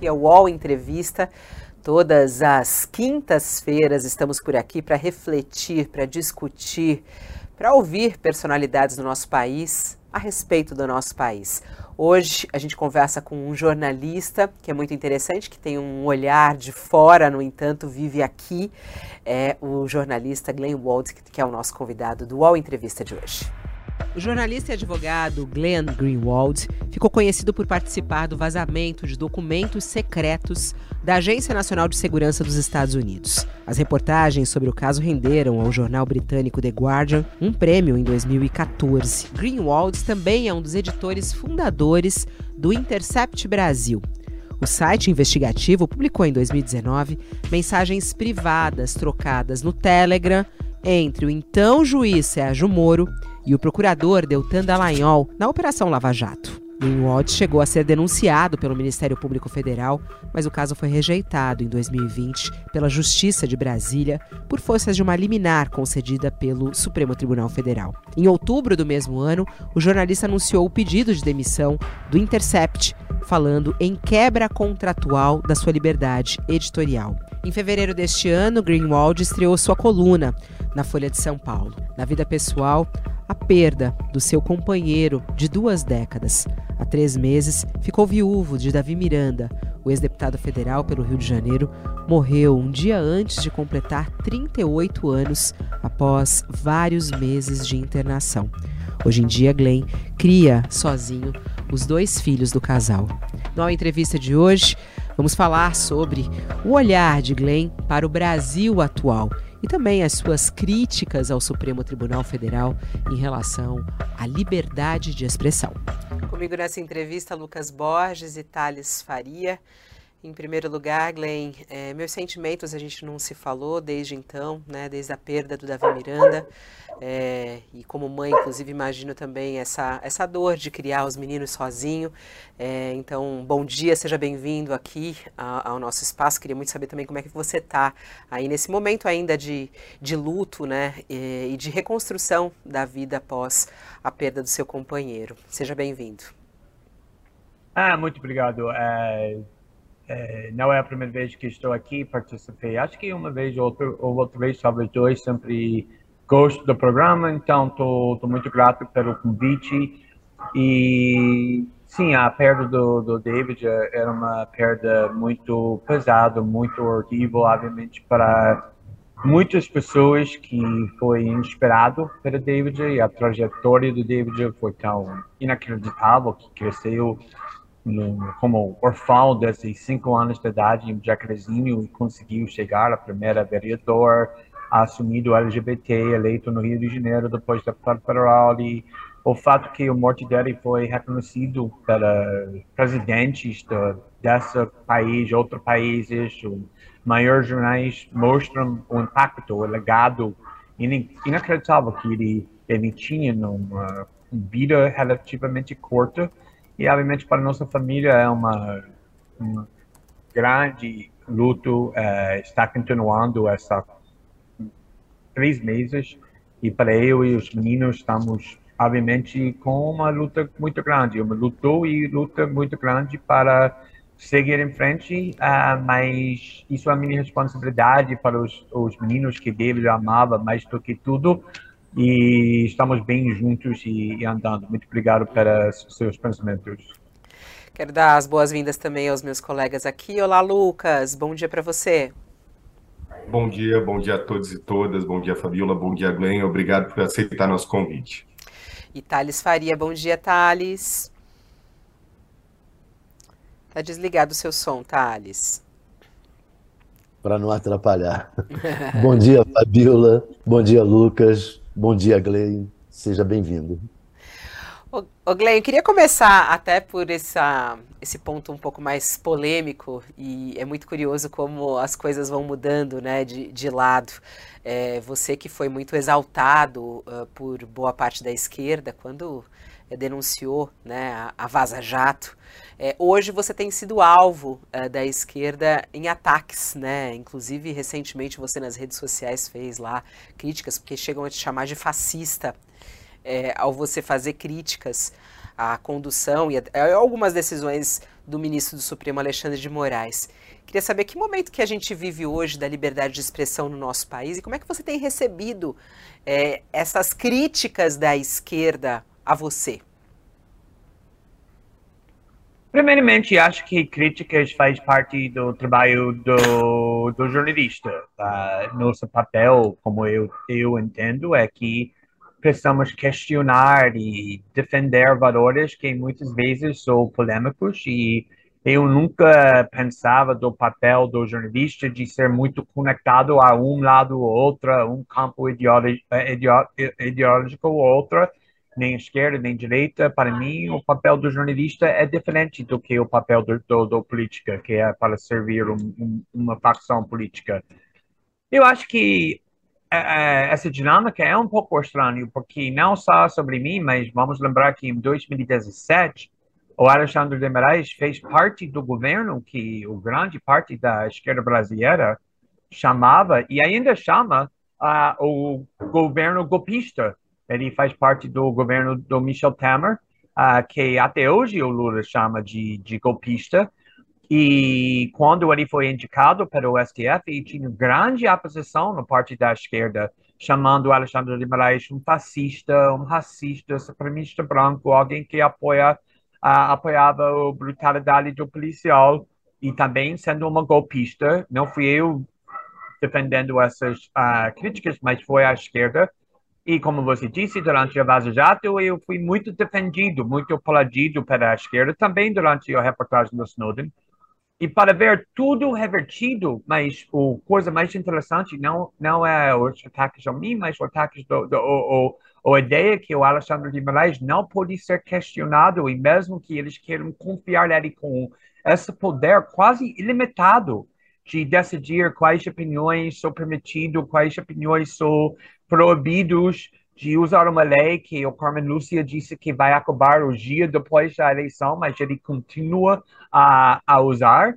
aqui é o UOL Entrevista. Todas as quintas-feiras estamos por aqui para refletir, para discutir, para ouvir personalidades do nosso país a respeito do nosso país. Hoje a gente conversa com um jornalista que é muito interessante, que tem um olhar de fora, no entanto, vive aqui. É o jornalista Glenn Wald, que é o nosso convidado do UOL Entrevista de hoje. O jornalista e advogado Glenn Greenwald ficou conhecido por participar do vazamento de documentos secretos da Agência Nacional de Segurança dos Estados Unidos. As reportagens sobre o caso renderam ao jornal britânico The Guardian um prêmio em 2014. Greenwald também é um dos editores fundadores do Intercept Brasil, o site investigativo publicou em 2019 mensagens privadas trocadas no Telegram entre o então juiz Sérgio Moro e o procurador Deltan Dallagnol na Operação Lava Jato. Greenwald chegou a ser denunciado pelo Ministério Público Federal, mas o caso foi rejeitado em 2020 pela Justiça de Brasília por forças de uma liminar concedida pelo Supremo Tribunal Federal. Em outubro do mesmo ano, o jornalista anunciou o pedido de demissão do Intercept, falando em quebra contratual da sua liberdade editorial. Em fevereiro deste ano, Greenwald estreou sua coluna na Folha de São Paulo. Na vida pessoal, a perda do seu companheiro de duas décadas. Há três meses, ficou viúvo de Davi Miranda. O ex-deputado federal pelo Rio de Janeiro morreu um dia antes de completar 38 anos após vários meses de internação. Hoje em dia, Glenn cria sozinho os dois filhos do casal. Na entrevista de hoje, vamos falar sobre o olhar de Glenn para o Brasil atual e também as suas críticas ao Supremo Tribunal Federal em relação à liberdade de expressão. Comigo nessa entrevista, Lucas Borges e Thales Faria. Em primeiro lugar, Glenn, é, meus sentimentos a gente não se falou desde então, né, desde a perda do Davi Miranda. É, e como mãe, inclusive, imagino também essa, essa dor de criar os meninos sozinho. É, então, bom dia, seja bem-vindo aqui ao, ao, nosso espaço. Queria muito saber também como é que você está aí nesse momento ainda de, de luto né, e, e de reconstrução da vida após a perda do seu companheiro. Seja bem-vindo. Ah, muito obrigado. É, é, não é a primeira vez que estou aqui, participei. Acho que uma vez ou outra, ou outra vez, talvez dois, sempre gosto do programa, então estou muito grato pelo convite. E sim, a perda do, do David era uma perda muito pesada, muito horrível, obviamente, para muitas pessoas que foi inesperado para David e a trajetória do David foi tão inacreditável que cresceu no, como orfão desde cinco anos de idade em Jacarezinho e conseguiu chegar a primeira vereador assumido LGBT, eleito no Rio de Janeiro, depois deputado federal, e o fato que a morte dele foi reconhecido para presidentes do, desse país, outros países, os maiores jornais mostram o impacto, o legado inacreditável que ele, ele tinha numa vida relativamente curta, e obviamente para nossa família é uma, uma grande luto, uh, está continuando essa três meses. E para eu e os meninos estamos obviamente com uma luta muito grande, uma luta e luta muito grande para seguir em frente, uh, mas isso é a minha responsabilidade para os, os meninos que David amava mais do que tudo e estamos bem juntos e, e andando. Muito obrigado pelos seus pensamentos. Quero dar as boas-vindas também aos meus colegas aqui. Olá, Lucas. Bom dia para você. Bom dia, bom dia a todos e todas, bom dia Fabiola, bom dia Glenn, obrigado por aceitar nosso convite. E Thales Faria, bom dia Thales. Tá desligado o seu som, Thales. Para não atrapalhar. bom dia Fabiola, bom dia Lucas, bom dia Glenn, seja bem-vindo. Ô, Glenn, eu queria começar até por essa, esse ponto um pouco mais polêmico e é muito curioso como as coisas vão mudando né, de, de lado. É, você que foi muito exaltado uh, por boa parte da esquerda quando denunciou né, a, a Vaza Jato, é, hoje você tem sido alvo uh, da esquerda em ataques, né? Inclusive, recentemente você nas redes sociais fez lá críticas, porque chegam a te chamar de fascista é, ao você fazer críticas à condução e a, a algumas decisões do ministro do Supremo Alexandre de Moraes. Queria saber que momento que a gente vive hoje da liberdade de expressão no nosso país e como é que você tem recebido é, essas críticas da esquerda a você. Primeiramente, acho que críticas faz parte do trabalho do, do jornalista. Tá? Nosso papel, como eu, eu entendo, é que precisamos questionar e defender valores que muitas vezes são polêmicos e eu nunca pensava do papel do jornalista de ser muito conectado a um lado ou outro, um campo ideológico, ideológico ou outro, nem esquerda nem direita. Para mim, o papel do jornalista é diferente do que o papel do, do, do política, que é para servir um, um, uma facção política. Eu acho que é, é, essa dinâmica é um pouco estranha, porque não só sobre mim, mas vamos lembrar que em 2017 o Alexandre de Moraes fez parte do governo que o grande parte da esquerda brasileira chamava e ainda chama uh, o governo golpista. Ele faz parte do governo do Michel Temer, uh, que até hoje o Lula chama de, de golpista. E quando ele foi indicado para o STF, ele tinha grande oposição no parte da esquerda, chamando Alexandre de Moraes um fascista, um racista, supremista branco, alguém que apoia uh, apoiava a brutalidade do policial e também sendo uma golpista. Não fui eu defendendo essas uh, críticas, mas foi a esquerda. E como você disse, durante a Vaza Jato, eu fui muito defendido, muito aplaudido pela esquerda, também durante a reportagem do Snowden. E para ver tudo revertido, mas a coisa mais interessante não, não é os ataques a mim, mas os ataques do, do, do, a ideia que o Alexandre de Moraes não pode ser questionado e mesmo que eles queiram confiar nele com esse poder quase ilimitado de decidir quais opiniões são permitidos, quais opiniões são proibidos, de usar uma lei que o Carmen Lúcia disse que vai acabar o dia depois da eleição, mas ele continua a, a usar.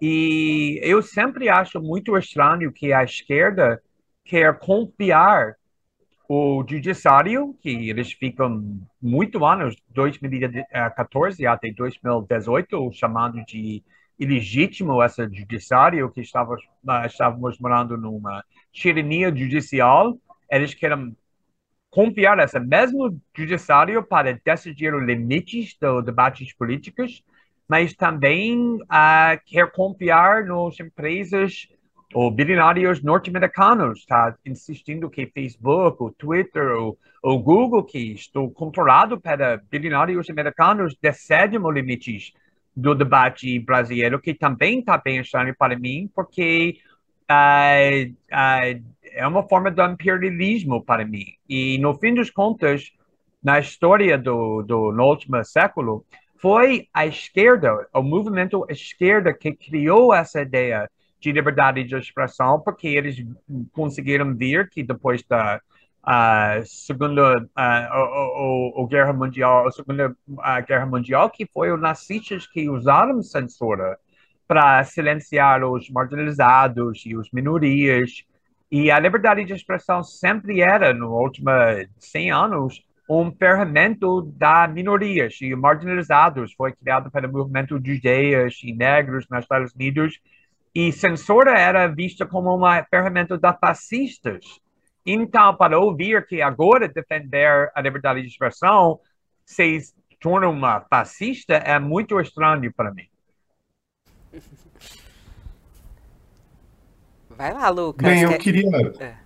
E eu sempre acho muito estranho que a esquerda quer confiar o judiciário, que eles ficam muito anos, 2014 até 2018, chamando de ilegítimo esse judiciário, que estava, uh, estávamos morando numa tirania judicial, eles querem confiar esse mesmo judiciário para decidir os limites dos debates políticos, mas também uh, quer confiar nas empresas ou bilionários norte-americanos está insistindo que Facebook, o Twitter, o, o Google, que estão controlados para bilionários americanos, decidem os limites do debate brasileiro, que também está bem estranho para mim, porque uh, uh, é uma forma de imperialismo para mim. E, no fim dos contas, na história do, do no último século, foi a esquerda, o movimento esquerda que criou essa ideia de liberdade de expressão, porque eles conseguiram ver que depois da uh, segunda uh, o, o, guerra mundial, a segunda uh, guerra mundial, que foi os nazistas que usaram censura para silenciar os marginalizados e os minorias. E a liberdade de expressão sempre era, nos últimos 100 anos, um ferramenta da minorias e marginalizados. Foi criado pelo movimento de ideias e negros nos Estados Unidos e censura era vista como uma ferramenta da fascistas. Então, para ouvir que agora defender a liberdade de expressão se torna uma fascista é muito estranho para mim. Vai lá, Lucas. Bem, eu queria. É.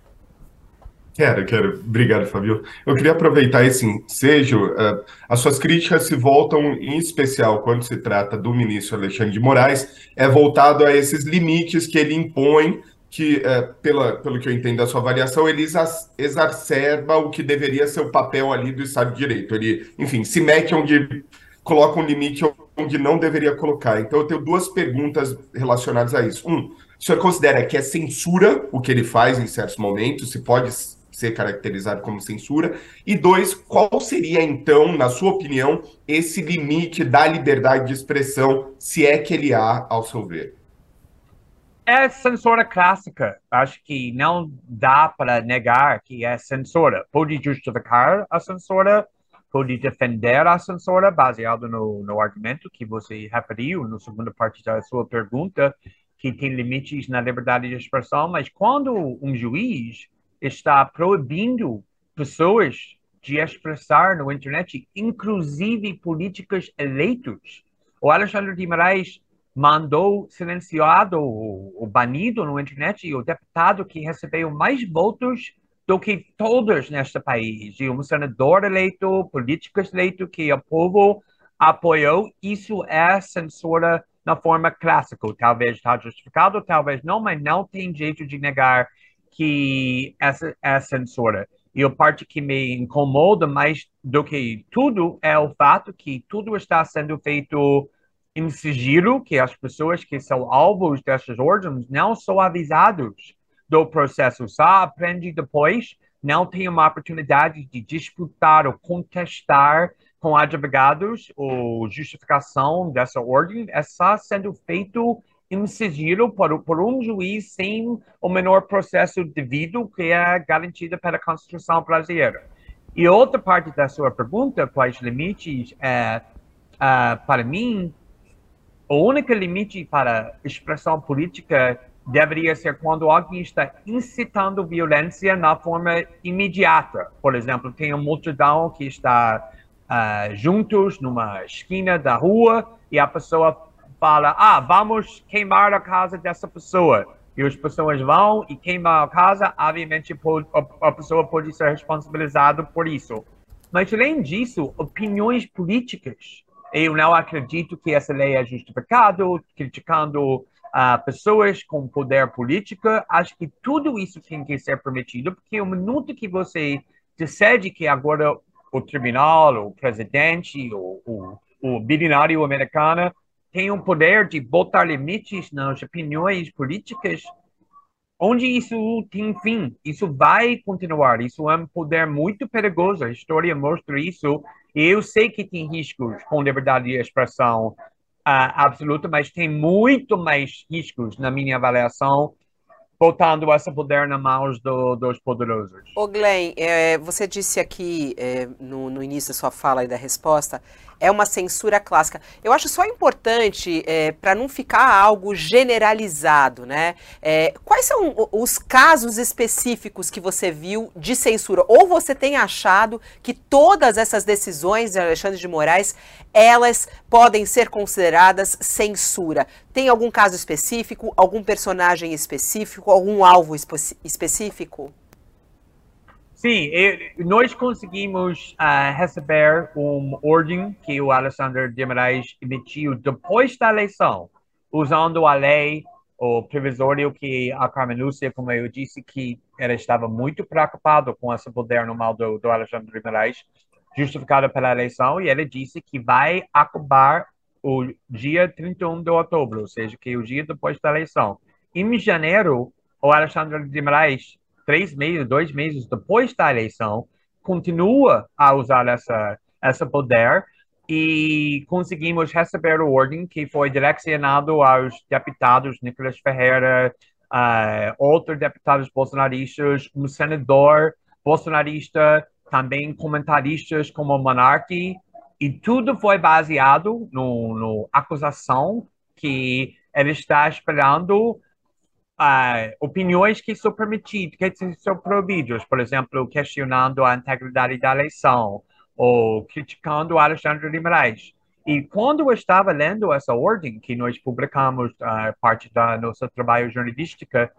Quero, quero. Obrigado, Fabio. Eu queria aproveitar esse ensejo. Uh, as suas críticas se voltam, em especial, quando se trata do ministro Alexandre de Moraes, é voltado a esses limites que ele impõe, que, uh, pela, pelo que eu entendo da sua avaliação, ele exacerba o que deveria ser o papel ali do Estado de Direito. Ele, enfim, se mete onde coloca um limite onde não deveria colocar. Então, eu tenho duas perguntas relacionadas a isso. Um, o senhor considera que é censura o que ele faz em certos momentos? Se pode ser caracterizado como censura? E dois, qual seria então, na sua opinião, esse limite da liberdade de expressão, se é que ele há, ao seu ver? É censura clássica. Acho que não dá para negar que é censura. Pode justificar a censura, pode defender a censura baseado no, no argumento que você referiu na segunda parte da sua pergunta, que tem limites na liberdade de expressão, mas quando um juiz está proibindo pessoas de expressar na internet, inclusive políticos eleitos, o Alexandre de Moraes mandou silenciado ou banido na internet o deputado que recebeu mais votos do que todos neste país. E um senador eleito, políticos eleito que o povo apoiou, isso é censura na forma clássica. Talvez está justificado, talvez não, mas não tem jeito de negar que essa é censura. E a parte que me incomoda mais do que tudo é o fato que tudo está sendo feito em sigilo, que as pessoas que são alvos dessas ordens não são avisados do processo, só aprende depois, não tem uma oportunidade de disputar ou contestar com advogados ou justificação dessa ordem, é só sendo feito em sigilo por, por um juiz sem o menor processo devido que é garantido pela Constituição brasileira. E outra parte da sua pergunta, quais limites, é, uh, para mim, o único limite para expressão política deveria ser quando alguém está incitando violência na forma imediata. Por exemplo, tem uma multidão que está uh, juntos numa esquina da rua e a pessoa fala: ah, vamos queimar a casa dessa pessoa. E as pessoas vão e queimam a casa, obviamente a pessoa pode ser responsabilizada por isso. Mas, além disso, opiniões políticas eu não acredito que essa lei é justificada, criticando uh, pessoas com poder político. Acho que tudo isso tem que ser permitido, porque o minuto que você decide que agora o tribunal, o presidente, o, o, o bilionário americano tem o poder de botar limites nas opiniões políticas, onde isso tem fim, isso vai continuar, isso é um poder muito perigoso, a história mostra isso, eu sei que tem riscos com liberdade de expressão uh, absoluta, mas tem muito mais riscos, na minha avaliação, botando esse poder nas mãos do, dos poderosos. Ô Glenn, é, você disse aqui é, no, no, início da sua fala e da resposta, é uma censura clássica. Eu acho só importante, é, para não ficar algo generalizado, né? É, quais são os casos específicos que você viu de censura? Ou você tem achado que todas essas decisões de Alexandre de Moraes, elas podem ser consideradas censura? Tem algum caso específico, algum personagem específico, algum alvo espe específico? Sim, nós conseguimos uh, receber uma ordem que o Alexandre de Moraes emitiu depois da eleição, usando a lei, o previsório que a Carmen Lúcia, como eu disse, que ela estava muito preocupada com esse poder normal do, do Alexandre de Moraes, justificado pela eleição, e ele disse que vai acabar o dia 31 de outubro, ou seja, que é o dia depois da eleição. Em janeiro, o Alexandre de Moraes três meses, dois meses depois da eleição, continua a usar essa, essa poder e conseguimos receber o ordem que foi direcionado aos deputados Nicolas Ferreira, uh, outros deputados bolsonaristas, um senador bolsonarista, também comentaristas como Monarque, e tudo foi baseado no acusação que ele está esperando uh, opiniões que são permitidas, que são proibidas, por exemplo, questionando a integridade da eleição ou criticando Alexandre de Moraes. E quando eu estava lendo essa ordem, que nós publicamos uh, parte da nossa trabalho jornalístico,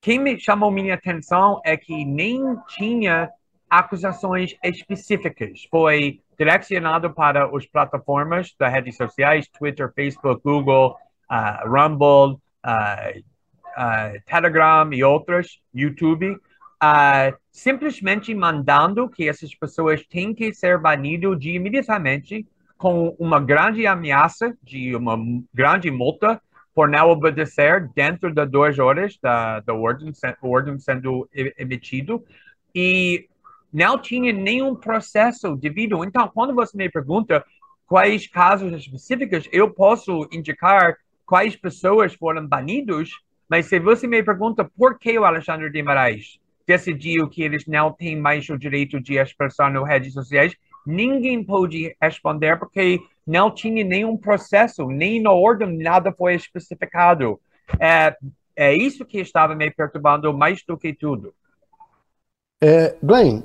quem me chamou minha atenção é que nem tinha acusações específicas. Foi direcionado para as plataformas das redes sociais, Twitter, Facebook, Google, uh, Rumble, uh, uh, Telegram e outras, YouTube, uh, simplesmente mandando que essas pessoas têm que ser banidas de imediatamente com uma grande ameaça de uma grande multa por não obedecer dentro de duas horas da, da ordem, ordem sendo emitido e não tinha nenhum processo devido. Então, quando você me pergunta quais casos específicos, eu posso indicar quais pessoas foram banidos mas se você me pergunta por que o Alexandre de Moraes decidiu que eles não têm mais o direito de expressão nas redes sociais, ninguém pôde responder porque não tinha nenhum processo, nem na ordem nada foi especificado. É, é isso que estava me perturbando mais do que tudo. É, Glenn,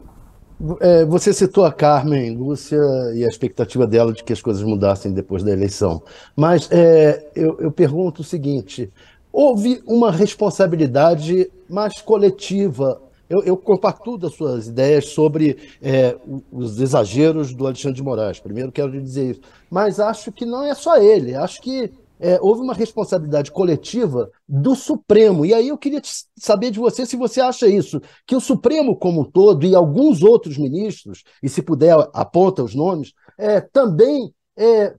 é, você citou a Carmen Lúcia e a expectativa dela de que as coisas mudassem depois da eleição. Mas é, eu, eu pergunto o seguinte: houve uma responsabilidade mais coletiva eu, eu compacto das suas ideias sobre é, os exageros do Alexandre de Moraes. Primeiro quero dizer isso. Mas acho que não é só ele. Acho que é, houve uma responsabilidade coletiva do Supremo. E aí eu queria saber de você se você acha isso, que o Supremo como um todo e alguns outros ministros, e se puder aponta os nomes, é, também é,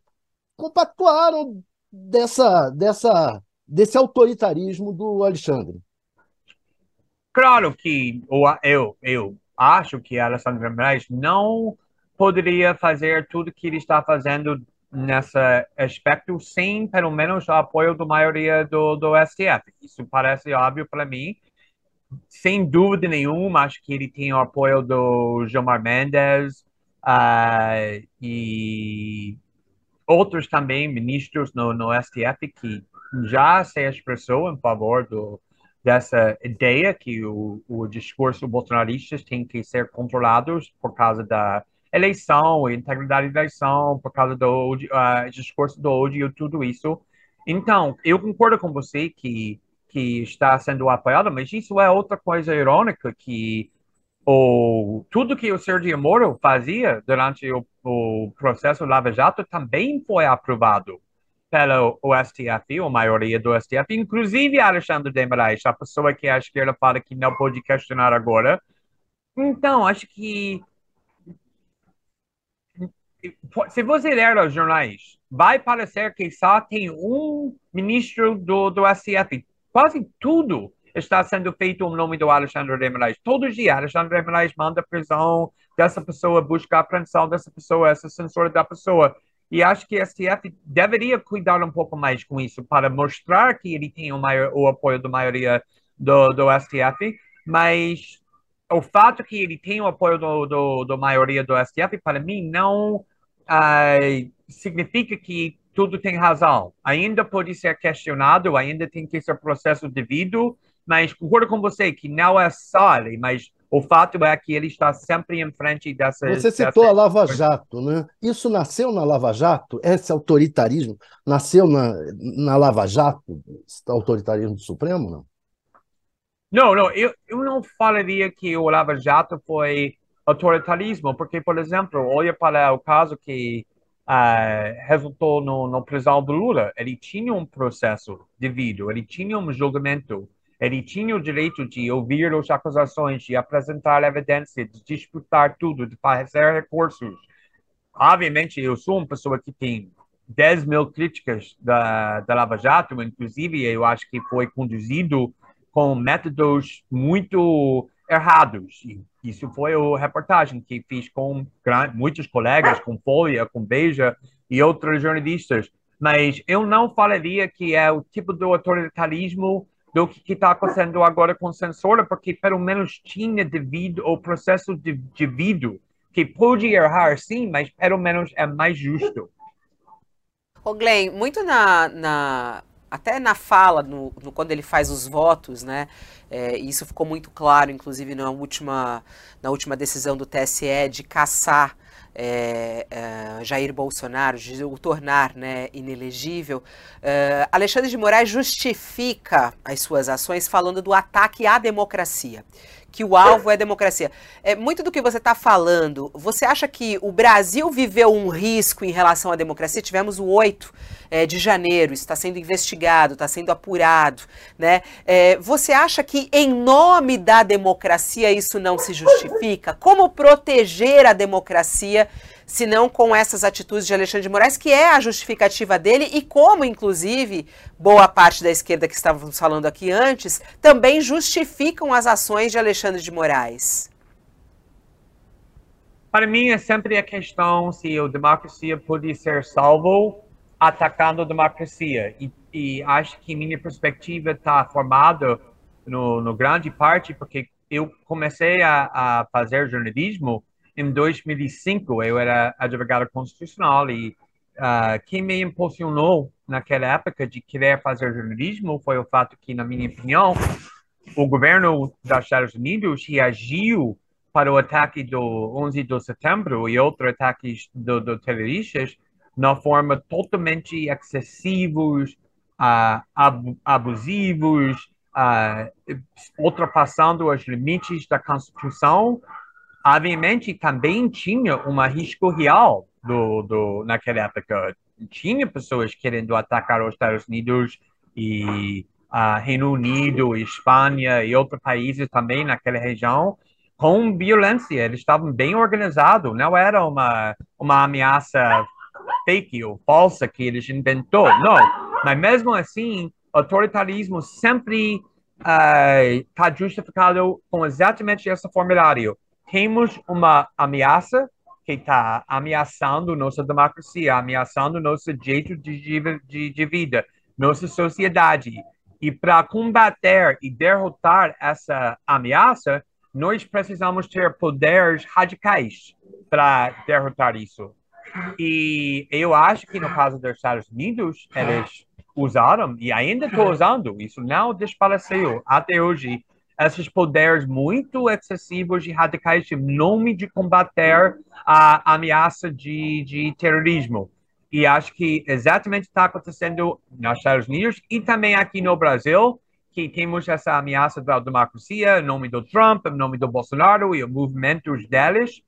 compactuaram dessa, dessa, desse autoritarismo do Alexandre. Claro que eu, eu acho que Alexandre Moraes não poderia fazer tudo que ele está fazendo nesse aspecto sem, pelo menos, o apoio da maioria do, do STF. Isso parece óbvio para mim. Sem dúvida nenhuma, acho que ele tem o apoio do Gilmar Mendes uh, e outros também ministros no, no STF que já se expressou em favor do, dessa ideia que o, o discurso bolsonarista tem que ser controlados por causa da eleição, integridade da eleição, por causa do uh, discurso do ódio, tudo isso. Então, eu concordo com você que que está sendo apoiado, mas isso é outra coisa irônica que o tudo que o Sergio Moro fazia durante o, o processo Lava Jato também foi aprovado pelo STF, a maioria do STF, inclusive Alexandre de Moraes, a pessoa que a esquerda fala que não pode questionar agora. Então, acho que se você ler os jornais, vai parecer que só tem um ministro do, do STF. Quase tudo está sendo feito em nome do Alexandre de Moraes. Todos os dias, Alexandre de Moraes manda prisão dessa pessoa, busca a apreensão dessa pessoa, essa censura da pessoa. E acho que a STF deveria cuidar um pouco mais com isso, para mostrar que ele tem o, maior, o apoio da maioria do, do STF, mas o fato que ele tem o apoio do, do, do maioria do STF, para mim, não uh, significa que tudo tem razão. Ainda pode ser questionado, ainda tem que ser processo devido, mas concordo com você que não é só mas o fato é que ele está sempre em frente dessa. Você citou dessa... a Lava Jato, né? Isso nasceu na Lava Jato? Esse autoritarismo nasceu na, na Lava Jato? Esse autoritarismo do Supremo, não? Não, não. Eu, eu não falaria que o Lava Jato foi autoritarismo, porque, por exemplo, olha para o caso que uh, resultou no, no prisão do Lula. Ele tinha um processo devido, ele tinha um julgamento ele tinha o direito de ouvir as acusações, de apresentar evidência, de disputar tudo, de fazer recursos. Obviamente, eu sou uma pessoa que tem 10 mil críticas da, da Lava Jato, inclusive eu acho que foi conduzido com métodos muito errados. Isso foi a reportagem que fiz com muitos colegas, com Folha, com Beija e outros jornalistas. Mas eu não falaria que é o tipo de autoritarismo do que está acontecendo agora com censura, porque pelo menos tinha devido o processo de, devido, que pode errar sim, mas pelo menos é mais justo. Ô Glenn, muito na, na até na fala, no, no, quando ele faz os votos, né? É, isso ficou muito claro, inclusive na última, na última decisão do TSE de caçar é, é, Jair Bolsonaro, de o tornar né, inelegível, é, Alexandre de Moraes justifica as suas ações falando do ataque à democracia que o alvo é democracia. É, muito do que você está falando, você acha que o Brasil viveu um risco em relação à democracia? Tivemos o 8 é, de janeiro, está sendo investigado, está sendo apurado. Né? É, você acha que, em nome da democracia, isso não se justifica? Como proteger a democracia? Se não com essas atitudes de Alexandre de Moraes, que é a justificativa dele e como, inclusive, boa parte da esquerda que estávamos falando aqui antes, também justificam as ações de Alexandre de Moraes. Para mim, é sempre a questão se a democracia pode ser salvo atacando a democracia. E, e acho que minha perspectiva está formada no, no grande parte porque eu comecei a, a fazer jornalismo em 2005, eu era advogado constitucional e uh, quem me impulsionou naquela época de querer fazer jornalismo foi o fato que, na minha opinião, o governo dos Estados Unidos reagiu para o ataque do 11 de setembro e outros ataques do, do terroristas na forma totalmente excessivos, uh, ab abusivos, uh, ultrapassando os limites da Constituição. Obviamente, também tinha um risco real do, do, naquela época. Tinha pessoas querendo atacar os Estados Unidos e uh, Reino Unido, Espanha e outros países também naquela região com violência. Eles estavam bem organizados, não era uma, uma ameaça fake ou falsa que eles inventou, não. Mas mesmo assim, autoritarismo sempre está uh, justificado com exatamente esse formulário. Temos uma ameaça que está ameaçando nossa democracia, ameaçando nosso jeito de, de, de vida, nossa sociedade. E para combater e derrotar essa ameaça, nós precisamos ter poderes radicais para derrotar isso. E eu acho que no caso dos Estados Unidos, eles usaram e ainda estão usando, isso não desapareceu até hoje, esses poderes muito excessivos e radicais em nome de combater a ameaça de, de terrorismo. E acho que exatamente está acontecendo nos Estados Unidos e também aqui no Brasil, que temos essa ameaça da democracia em nome do Trump, em nome do Bolsonaro e os movimentos deles,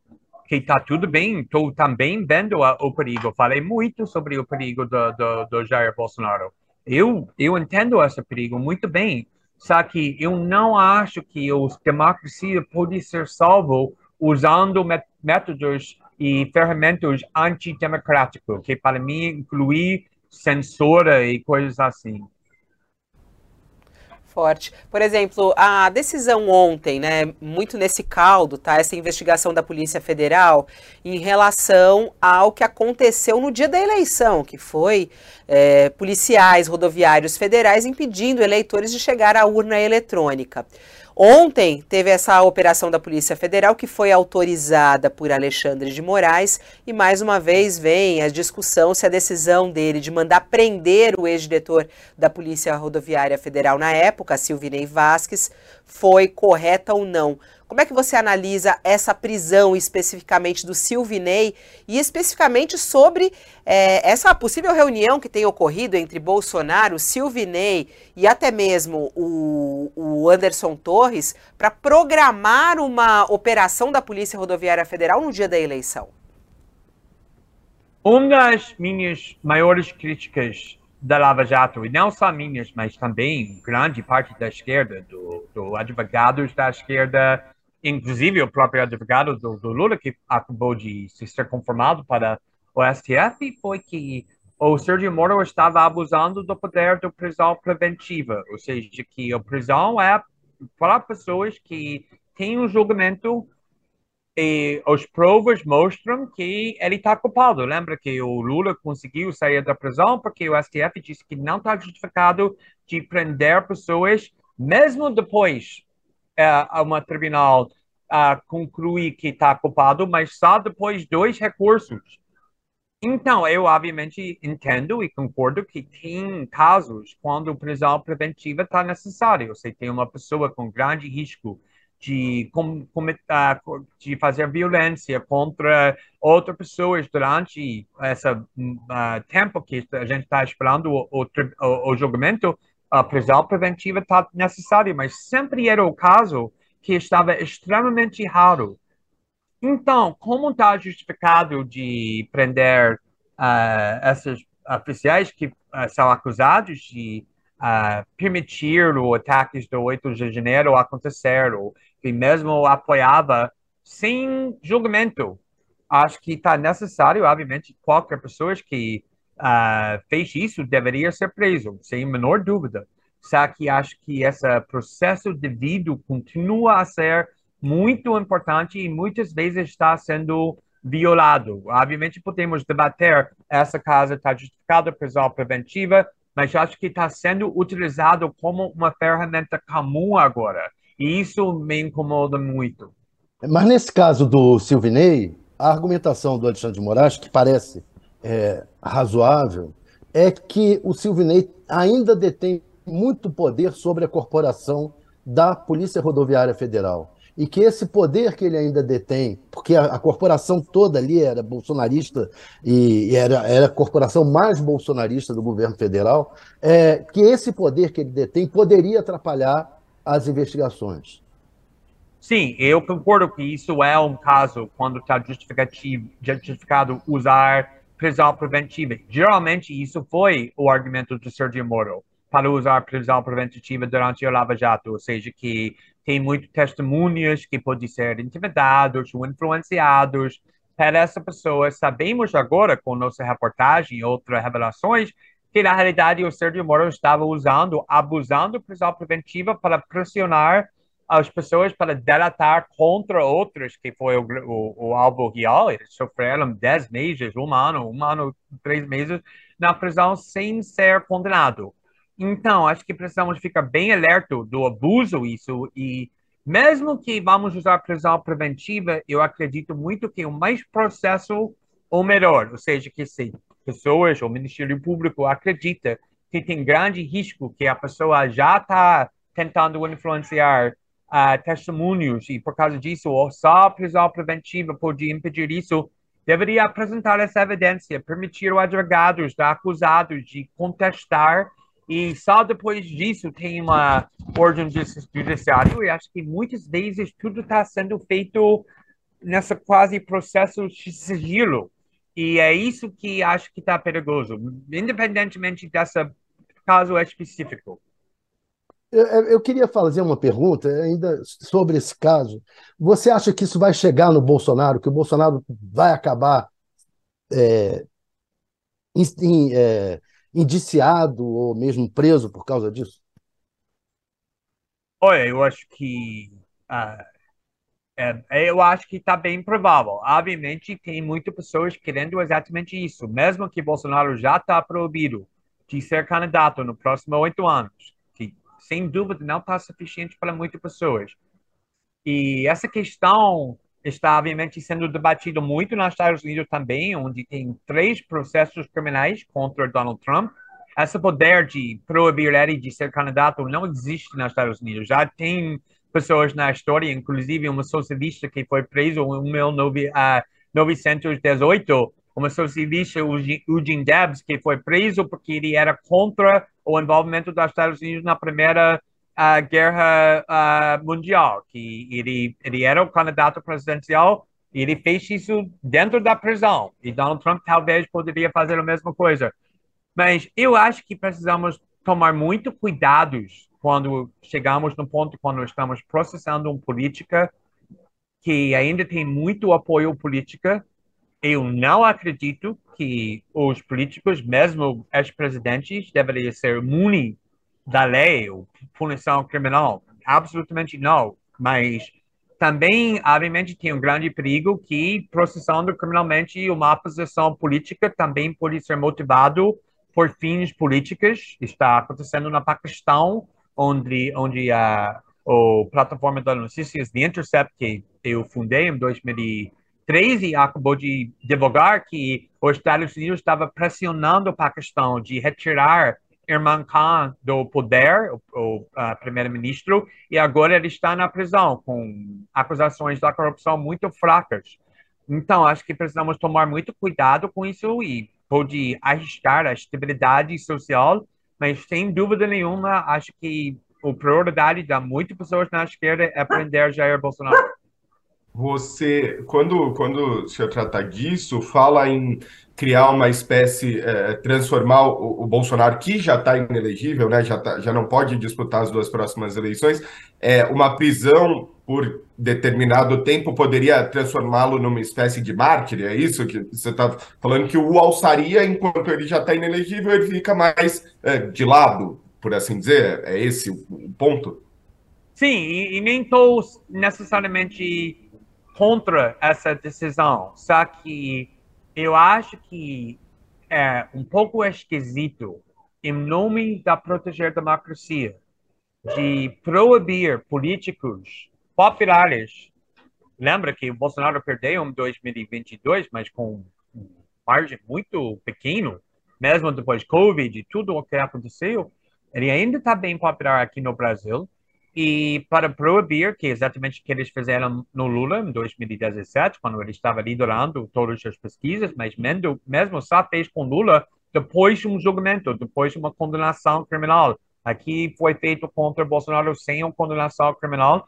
que está tudo bem. Estou também vendo a, o perigo. Falei muito sobre o perigo do, do, do Jair Bolsonaro. Eu, eu entendo esse perigo muito bem, só que eu não acho que a democracia pode ser salvo usando métodos e ferramentas antidemocráticos, que para mim inclui censura e coisas assim forte. Por exemplo, a decisão ontem, né, muito nesse caldo, tá, essa investigação da Polícia Federal em relação ao que aconteceu no dia da eleição, que foi é, policiais rodoviários federais impedindo eleitores de chegar à urna eletrônica. Ontem teve essa operação da Polícia Federal que foi autorizada por Alexandre de Moraes e mais uma vez vem a discussão se a decisão dele de mandar prender o ex-diretor da Polícia Rodoviária Federal na época, Silvinei Vasques, foi correta ou não. Como é que você analisa essa prisão especificamente do Silvinei e especificamente sobre é, essa possível reunião que tem ocorrido entre Bolsonaro, Silvinei e até mesmo o, o Anderson Torres para programar uma operação da Polícia Rodoviária Federal no dia da eleição? Uma das minhas maiores críticas da Lava Jato, e não só minhas, mas também grande parte da esquerda, do, do advogados da esquerda, inclusive o próprio advogado do, do, Lula, que acabou de se ser conformado para o STF, foi que o Sérgio Moro estava abusando do poder da prisão preventiva, ou seja, que a prisão é para pessoas que têm um julgamento e as provas mostram que ele está culpado. Lembra que o Lula conseguiu sair da prisão porque o STF disse que não está justificado de prender pessoas, mesmo depois uh, uma tribunal uh, concluir que está culpado, mas só depois dois recursos. Então, eu obviamente entendo e concordo que tem casos quando prisão preventiva está necessária. Você tem uma pessoa com grande risco de, com, com, uh, de fazer violência contra outras pessoas durante esse uh, tempo que a gente está esperando o, o, o julgamento, a prisão preventiva está necessária, mas sempre era o caso que estava extremamente raro. Então, como está justificado de prender uh, esses oficiais que uh, são acusados de uh, permitir o ataques do 8 de janeiro acontecer, ou que mesmo apoiava sem julgamento? Acho que está necessário, obviamente, qualquer pessoa que uh, fez isso deveria ser preso, sem menor dúvida. Só que acho que esse processo devido continua a ser muito importante e muitas vezes está sendo violado. Obviamente podemos debater essa casa está justificada prisão preventiva, mas acho que está sendo utilizado como uma ferramenta comum agora. E isso me incomoda muito. Mas nesse caso do Silvinei, a argumentação do Alexandre de Moraes, que parece é, razoável, é que o Silvinei ainda detém muito poder sobre a corporação da Polícia Rodoviária Federal. E que esse poder que ele ainda detém, porque a, a corporação toda ali era bolsonarista e, e, era, era a corporação mais bolsonarista do governo federal, é, que esse poder que ele detém poderia atrapalhar as investigações. Sim, eu concordo que isso é um caso quando está justificado usar prisão preventiva. Geralmente, isso foi o argumento do Sergio Moro para usar prisão preventiva durante o Lava Jato, ou seja, que tem muitos testemunhas que podem ser intimidados ou influenciados para essa pessoa. Sabemos agora, com nossa reportagem e outras revelações, que na realidade o Sergio Moro estava usando, abusando prisão preventiva para pressionar as pessoas para delatar contra outros, que foi o, o, o alvo real. Eles sofreram 10 meses, um ano, um ano, três meses na prisão sem ser condenado. Então, acho que precisamos ficar bem alerta do abuso isso e mesmo que vamos usar prisão preventiva, eu acredito muito que o mais processo ou melhor, ou seja, que se pessoas ou Ministério Público acredita que tem grande risco que a pessoa já está tentando influenciar uh, testemunhos e por causa disso, só a prisão preventiva pode impedir isso, deveria apresentar essa evidência, permitir os advogados da acusados de contestar e só depois disso tem uma ordem judiciária. E acho que muitas vezes tudo está sendo feito nessa quase processo de sigilo. E é isso que acho que está perigoso, independentemente desse caso específico. Eu, eu, queria fazer uma pergunta ainda sobre esse caso. Você acha que isso vai chegar no Bolsonaro, que o Bolsonaro vai acabar é, in, é, indiciado ou mesmo preso por causa disso? Olha, eu acho que uh, é, eu acho que está bem provável. Obviamente, tem muitas pessoas querendo exatamente isso, mesmo que Bolsonaro já está proibido de ser candidato no próximo oito anos sem dúvida, não está suficiente para muitas pessoas. E essa questão está, obviamente, sendo debatida muito nos Estados Unidos também, onde tem três processos criminais contra Donald Trump. Esse poder de proibir ele de ser candidato não existe nos Estados Unidos. Já tem pessoas na história, inclusive uma socialista que foi preso em 1918, uma socialista, Eugene Debs, que foi preso porque ele era contra o envolvimento dos Estados Unidos na primeira uh, guerra uh, mundial, que ele, ele era o candidato presidencial ele fez isso dentro da prisão. E Donald Trump talvez poderia fazer a mesma coisa. Mas eu acho que precisamos tomar muito cuidados quando chegamos no ponto quando estamos processando uma política que ainda tem muito apoio política eu não acredito que os políticos, mesmo ex-presidentes, deveriam ser imunes da lei ou punição criminal. Absolutamente não. Mas também, obviamente, tem um grande perigo que processando criminalmente uma oposição política também pode ser motivado por fins políticos. Está acontecendo no Paquistão, onde, onde a, a plataforma de notícias The Intercept, que eu fundei em 2000 13 acabou de divulgar que os Estados Unidos estava pressionando o Paquistão de retirar Imran Khan do poder, o, o uh, primeiro-ministro, e agora ele está na prisão com acusações da corrupção muito fracas. Então, acho que precisamos tomar muito cuidado com isso e pode arriscar a estabilidade social, mas sem dúvida nenhuma, acho que a prioridade de muitas pessoas na esquerda é prender Jair Bolsonaro. Você, quando, quando senhor trata disso, fala em criar uma espécie, é, transformar o, o, Bolsonaro, que já está inelegível, né, já, tá, já não pode disputar as duas próximas eleições, é, uma prisão por determinado tempo poderia transformá-lo numa espécie de mártir, é isso que você está falando, que o alçaria, enquanto ele já está inelegível, ele fica mais é, de lado, por assim dizer? É esse o ponto? Sim, e, e nem estou necessariamente contra essa decisão. Só que eu acho que é um pouco esquisito, em nome da proteger a democracia, de proibir políticos populares lembra que o Bolsonaro perdeu em 2022, mas com margem muito pequeno, mesmo depois de Covid e tudo o que aconteceu, ele ainda está bem popular aqui no Brasil. E para proibir, que é exatamente o que eles fizeram no Lula em 2017, quando ele estava liderando todas as pesquisas, mas mesmo, mesmo só fez com Lula depois de um julgamento, depois de uma condenação criminal. Aqui foi feito contra Bolsonaro sem uma condenação criminal.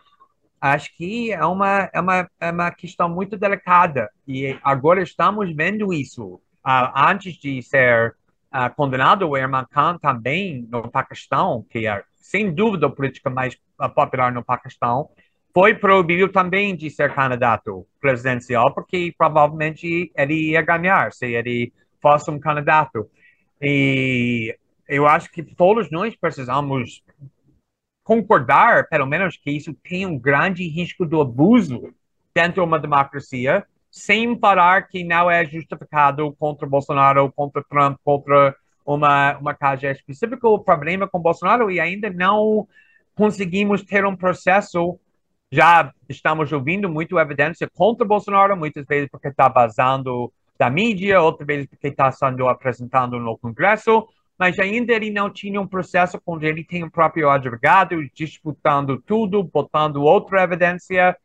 Acho que é uma, é uma, é uma questão muito delicada. E agora estamos vendo isso. Uh, antes de ser uh, condenado, o Irman Khan também no Paquistão, que é sem dúvida a política mais popular no Paquistão, foi proibido também de ser candidato presidencial, porque provavelmente ele ia ganhar se ele fosse um candidato. E eu acho que todos nós precisamos concordar, pelo menos, que isso tem um grande risco do abuso dentro de uma democracia, sem falar que não é justificado contra Bolsonaro, contra Trump, contra uma, uma causa específica. O problema com Bolsonaro e ainda não conseguimos ter um processo. Já estamos ouvindo muita evidência contra Bolsonaro, muitas vezes porque está vazando da mídia, outras vezes porque está sendo apresentado no Congresso, mas ainda ele não tinha um processo onde ele tem o próprio advogado disputando tudo, botando outra evidência,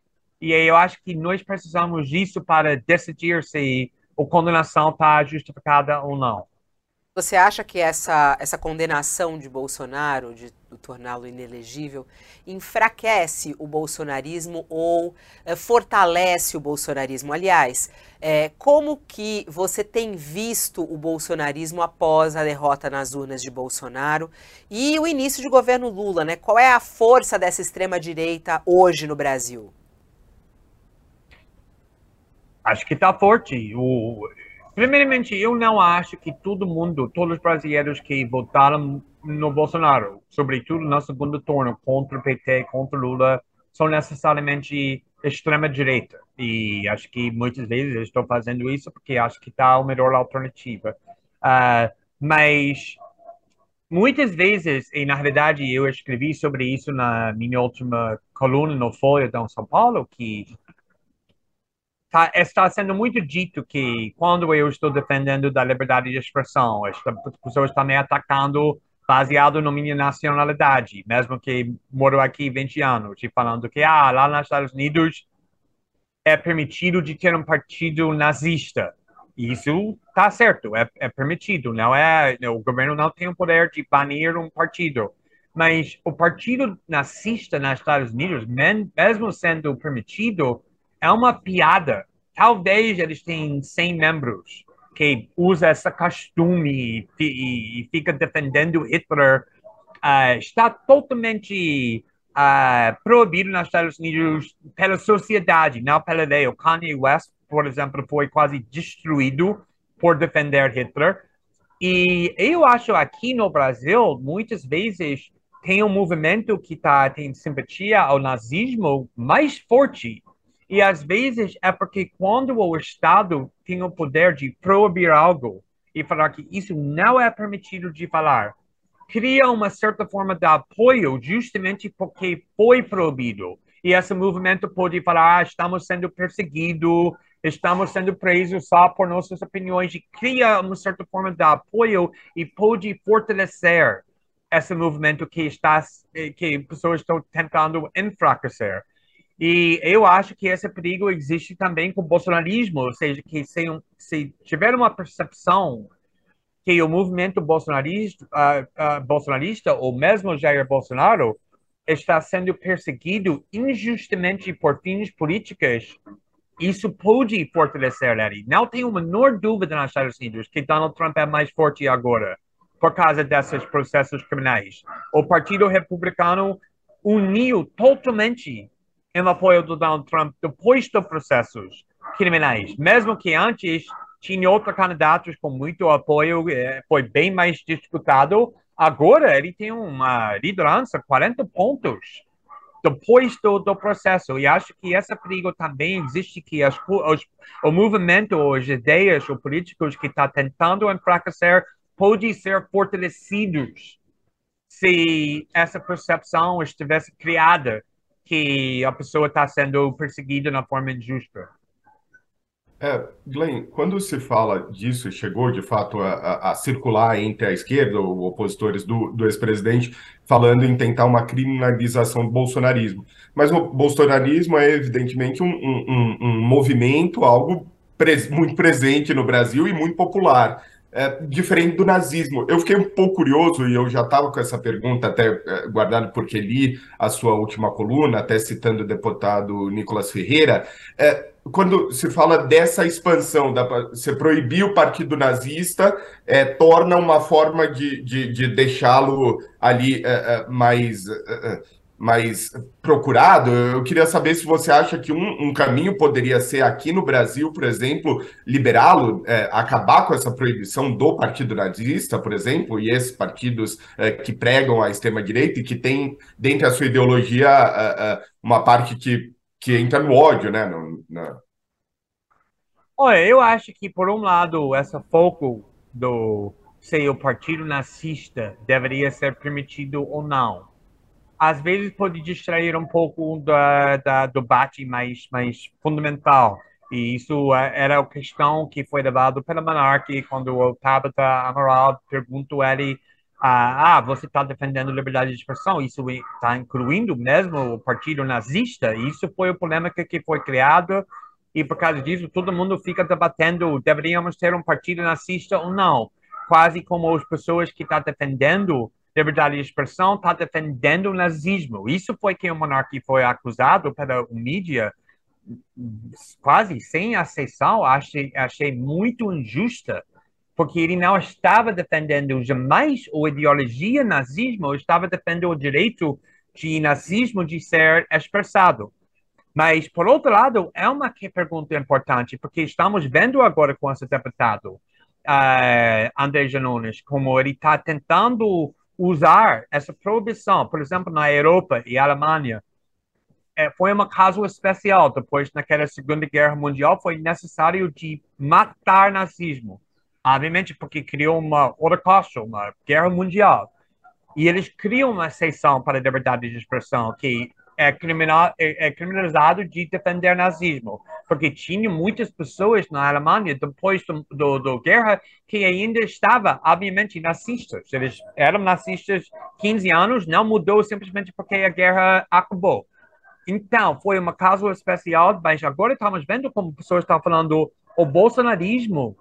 e eu acho que nós precisamos disso para decidir se a condenação está justificada ou não. Você acha que essa, essa condenação de Bolsonaro, de, torná-lo inelegível, enfraquece o bolsonarismo ou é, fortalece o bolsonarismo? Aliás, é, como que você tem visto o bolsonarismo após a derrota nas urnas de Bolsonaro e o início de governo Lula? Né? Qual é a força dessa extrema-direita hoje no Brasil? Acho que está forte. O, Primeiramente, eu não acho que todo mundo, todos os brasileiros que votaram no Bolsonaro, sobretudo no segundo turno, contra o PT, contra Lula, são necessariamente extrema-direita. E acho que muitas vezes eu estou fazendo isso porque acho que está a melhor alternativa. Uh, mas muitas vezes, e na verdade eu escrevi sobre isso na minha última coluna no Folha de São Paulo, que tá, está sendo muito dito que quando eu estou defendendo da liberdade de expressão, as pessoas estão me atacando baseado na minha nacionalidade, mesmo que moro aqui 20 anos, e falando que ah, lá nos Estados Unidos é permitido de ter um partido nazista. Isso está certo, é, é, permitido, não é, o governo não tem o poder de banir um partido. Mas o partido nazista nos Estados Unidos, mesmo sendo permitido, é uma piada. Talvez eles tenham 100 membros que usa esse costume e, e, e fica defendendo Hitler. Uh, está totalmente uh, proibido nos Estados Unidos pela sociedade, não pela lei. O Kanye West, por exemplo, foi quase destruído por defender Hitler. E eu acho aqui no Brasil, muitas vezes, tem um movimento que tá, tem simpatia ao nazismo mais forte e às vezes é porque quando o Estado tem o poder de proibir algo e falar que isso não é permitido de falar, cria uma certa forma de apoio justamente porque foi proibido. E esse movimento pode falar, ah, estamos sendo perseguidos, estamos sendo presos só por nossas opiniões, e cria uma certa forma de apoio e pode fortalecer esse movimento que está que pessoas estão tentando enfraquecer. E eu acho que esse perigo existe também com o bolsonarismo, ou seja, que se, se tiver uma percepção que o movimento bolsonarista, uh, uh, bolsonarista ou mesmo Jair Bolsonaro está sendo perseguido injustamente por fins políticos, isso pode fortalecer ele. Não tenho a menor dúvida nos Estados Unidos que Donald Trump é mais forte agora por causa desses processos criminais. O Partido Republicano uniu totalmente em apoio do Donald Trump depois dos processos criminais, mesmo que antes tinha outros candidatos com muito apoio, eh, foi bem mais disputado. Agora ele tem uma liderança 40 pontos depois do, do processo. E acho que esse perigo também existe que as, os, o movimento, as ideias, os políticos que estão tá tentando enfraquecer podem ser fortalecidos se essa percepção estivesse criada que a pessoa está sendo perseguida na forma injusta. É, Glenn, quando se fala disso, chegou de fato a, a, a circular entre a esquerda, ou opositores do, do ex-presidente, falando em tentar uma criminalização do bolsonarismo. Mas o bolsonarismo é evidentemente um, um, um movimento, algo pres muito presente no Brasil e muito popular. É, diferente do nazismo. Eu fiquei um pouco curioso e eu já estava com essa pergunta até é, guardado porque li a sua última coluna, até citando o deputado Nicolas Ferreira. É, quando se fala dessa expansão, da, você proibir o partido nazista, é, torna uma forma de, de, de deixá-lo ali é, é mais, mais procurado. Eu queria saber se você acha que um, um caminho poderia ser aqui no Brasil, por exemplo, liberá-lo, acabar com essa proibição do partido nazista, por exemplo, e esses partidos que pregam a extrema-direita e que tem dentro da sua ideologia uma parte que que entra no ódio, né? No, na... Olha, eu acho que, por um lado, esse foco do ser o partido nazista deveria ser permitido ou não. Às vezes pode distrair um pouco da, da debate mais, mais fundamental. E isso é, era a questão que foi levado pela Monarque quando o Tabata Amaral perguntou a ele ah, ah, você está defendendo liberdade de expressão, isso está incluindo mesmo o partido nazista, isso foi problema que, que foi criado, e por causa disso todo mundo fica debatendo, deveríamos ter um partido nazista ou não, quase como as pessoas que estão tá defendendo liberdade de expressão estão tá defendendo o nazismo. Isso foi que o monarca foi acusado pela mídia, quase sem acessão, achei, achei muito injusta, porque ele não estava defendendo jamais a ideologia nazismo, estava defendendo o direito de nazismo de ser expressado. Mas, por outro lado, é uma pergunta importante, porque estamos vendo agora com esse deputado, uh, André Janones, como ele está tentando usar essa proibição, por exemplo, na Europa e Alemanha, é, foi um caso especial. Depois, naquela Segunda Guerra Mundial, foi necessário de matar nazismo obviamente porque criou uma holocausto, uma guerra mundial. E eles criam uma seção para a liberdade de expressão que é, criminal, é, é criminalizado de defender nazismo, porque tinha muitas pessoas na Alemanha depois do, do, do guerra que ainda estava obviamente nazistas. Eles eram nazistas 15 anos, não mudou simplesmente porque a guerra acabou. Então, foi um caso especial, mas agora estamos vendo como pessoas estão falando o bolsonarismo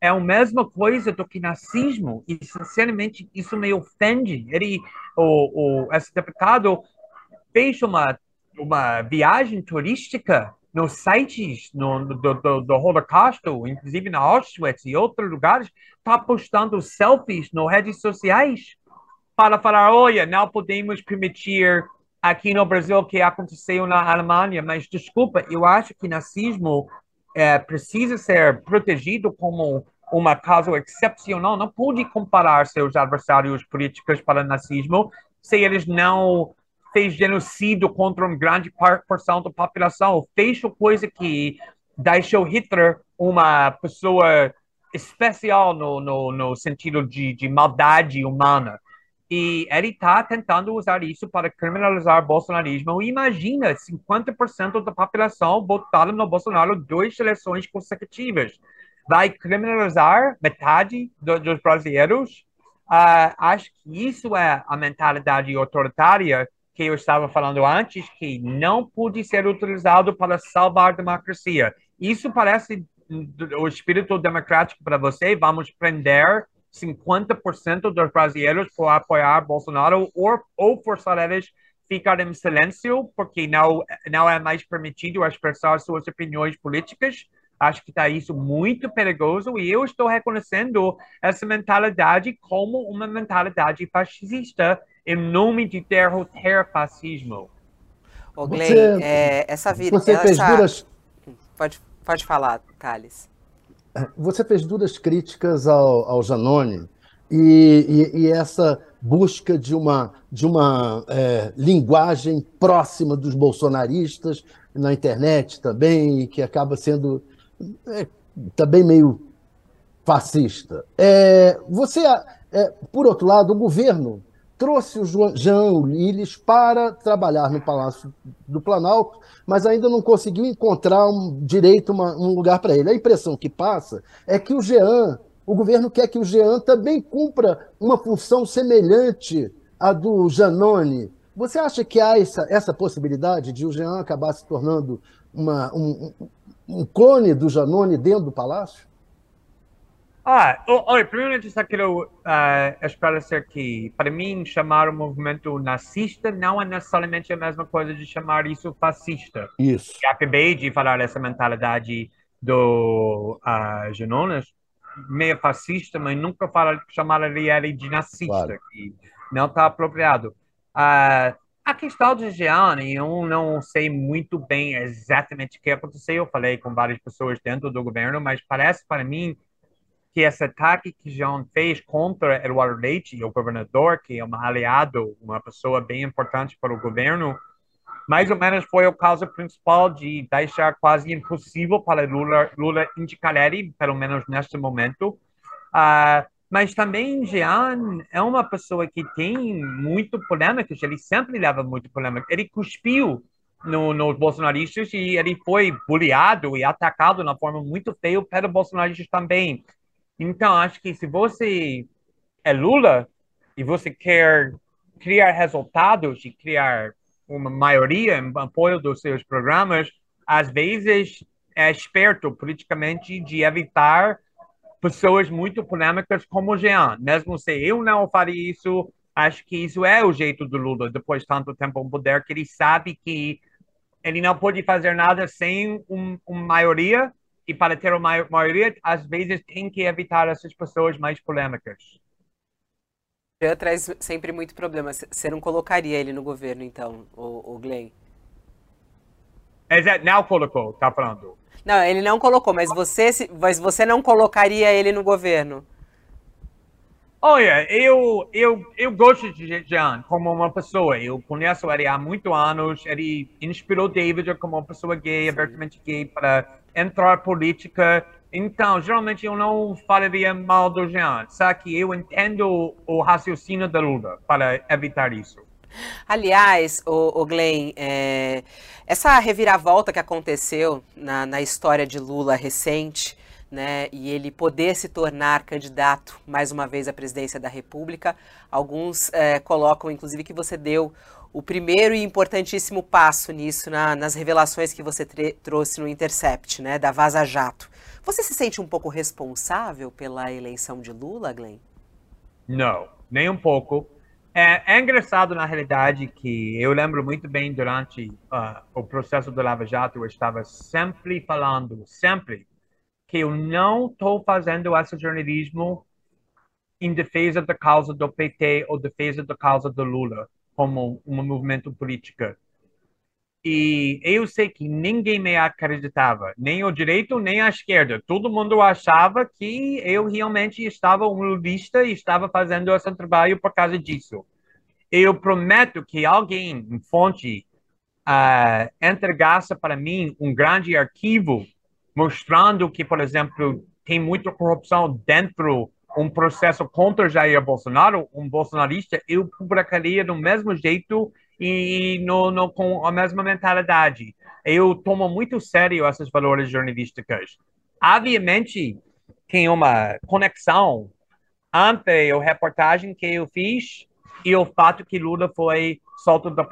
é a mesma coisa do que nazismo e sinceramente isso me ofende. Ele, o, o esse deputado fez uma uma viagem turística nos sites no, do, do, do Holocausto, inclusive na Auschwitz e outros lugares, está postando selfies nas redes sociais para falar, olha, não podemos permitir aqui no Brasil o que aconteceu na Alemanha, mas desculpa, eu acho que nazismo é, precisa ser protegido como uma caso excepcional. Não pode comparar seus adversários políticos para o nazismo se eles não fez genocídio contra uma grande porção da população. Fez coisa que deixou Hitler uma pessoa especial no, no, no sentido de, de maldade humana. E ele está tentando usar isso para criminalizar o bolsonarismo. Imagina 50% da população votaram no Bolsonaro duas eleições consecutivas. Vai criminalizar metade do, dos brasileiros? Uh, acho que isso é a mentalidade autoritária que eu estava falando antes, que não pode ser utilizado para salvar a democracia. Isso parece o espírito democrático para você. Vamos prender 50% dos brasileiros por apoiar Bolsonaro ou, ou forçar eles ficar em silêncio, porque não, não é mais permitido expressar suas opiniões políticas. Acho que está isso muito perigoso e eu estou reconhecendo essa mentalidade como uma mentalidade fascista em nome de derrotar fascismo. Ô, Glenn, você, é, essa vida. Você fez duras. Pode, pode falar, Thales. Você fez duras críticas ao, ao Janone e, e, e, essa busca de uma, de uma é, linguagem próxima dos bolsonaristas na internet também, que acaba sendo é, também meio fascista. É, você, é, por outro lado, o governo trouxe o Jean Willis para trabalhar no Palácio do Planalto, mas ainda não conseguiu encontrar um, direito uma, um lugar para ele. A impressão que passa é que o Jean, o governo quer que o Jean também cumpra uma função semelhante à do Janone. Você acha que há essa, essa possibilidade de o Jean acabar se tornando uma, um, um clone do Janone dentro do palácio? Ah, olha, primeiro eu só quero uh, esclarecer que, para mim, chamar o movimento nazista não é necessariamente a mesma coisa de chamar isso fascista. Isso. Eu acabei de falar dessa mentalidade do uh, Genonas, meio fascista, mas nunca fala, chamaria ele de nazista, claro. que não está apropriado. Uh, a questão de Jean, eu não sei muito bem exatamente o que aconteceu. Eu falei com várias pessoas dentro do governo, mas parece para mim que esse ataque que João fez contra Eduardo Leite, o governador, que é um aliado, uma pessoa bem importante para o governo, mais ou menos foi a causa principal de deixar quase impossível para Lula, Lula indicar ele, pelo menos neste momento. Uh, mas também Jean é uma pessoa que tem muito polêmicas, ele sempre leva muito polêmica. Ele cuspiu no, nos bolsonaristas e ele foi bullyado e atacado uma forma muito feia pelos bolsonaristas também. Então, acho que se você é Lula e você quer criar resultados e criar uma maioria em apoio dos seus programas, às vezes é esperto politicamente de evitar pessoas muito polêmicas como o Jean. Mesmo se eu não faria isso, acho que isso é o jeito do Lula, depois de tanto tempo no poder, que ele sabe que ele não pode fazer nada sem um, uma maioria e para ter uma maioria, às vezes tem que evitar essas pessoas mais polêmicas. Já traz sempre muito problema. Você não colocaria ele no governo, então, o, o Glenn? Exato, não colocou, tá falando. Não, ele não colocou, mas você, mas você não colocaria ele no governo? Olha, eu, eu, eu gosto de Jean como uma pessoa. Eu conheço ele há muitos anos. Ele inspirou David como uma pessoa gay, Sim. abertamente gay, para entrar política. Então, geralmente eu não falaria mal do Jean, só que eu entendo o raciocínio da Lula para evitar isso. Aliás, o, o Glenn, é, essa reviravolta que aconteceu na, na história de Lula recente, né, e ele poder se tornar candidato mais uma vez à presidência da República, alguns é, colocam, inclusive, que você deu o primeiro e importantíssimo passo nisso na, nas revelações que você trouxe no Intercept, né, da Vaza Jato. Você se sente um pouco responsável pela eleição de Lula, Glenn? Não, nem um pouco. É, é engraçado, na realidade, que eu lembro muito bem durante uh, o processo do Lava Jato, eu estava sempre falando, sempre, que eu não estou fazendo esse jornalismo em defesa da causa do PT ou defesa da causa do Lula como um movimento político. E eu sei que ninguém me acreditava, nem o direito, nem a esquerda. Todo mundo achava que eu realmente estava um lulista e estava fazendo esse trabalho por causa disso. Eu prometo que alguém, em fonte, uh, entregasse para mim um grande arquivo mostrando que, por exemplo, tem muita corrupção dentro um processo contra Jair Bolsonaro, um bolsonarista, eu publicaria do mesmo jeito e no, no, com a mesma mentalidade. Eu tomo muito sério esses valores jornalísticos. Obviamente, tem uma conexão entre a reportagem que eu fiz e o fato que Lula foi solto da,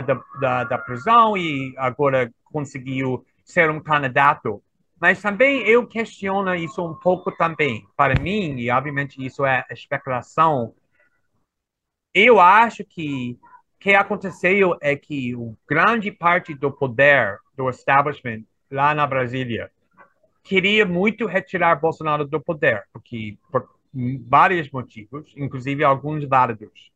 da, da, da prisão e agora conseguiu ser um candidato. Mas também eu questiono isso um pouco também. Para mim, e obviamente isso é especulação, eu acho que o que aconteceu é que grande parte do poder do establishment lá na Brasília queria muito retirar Bolsonaro do poder, porque por vários motivos, inclusive alguns válidos.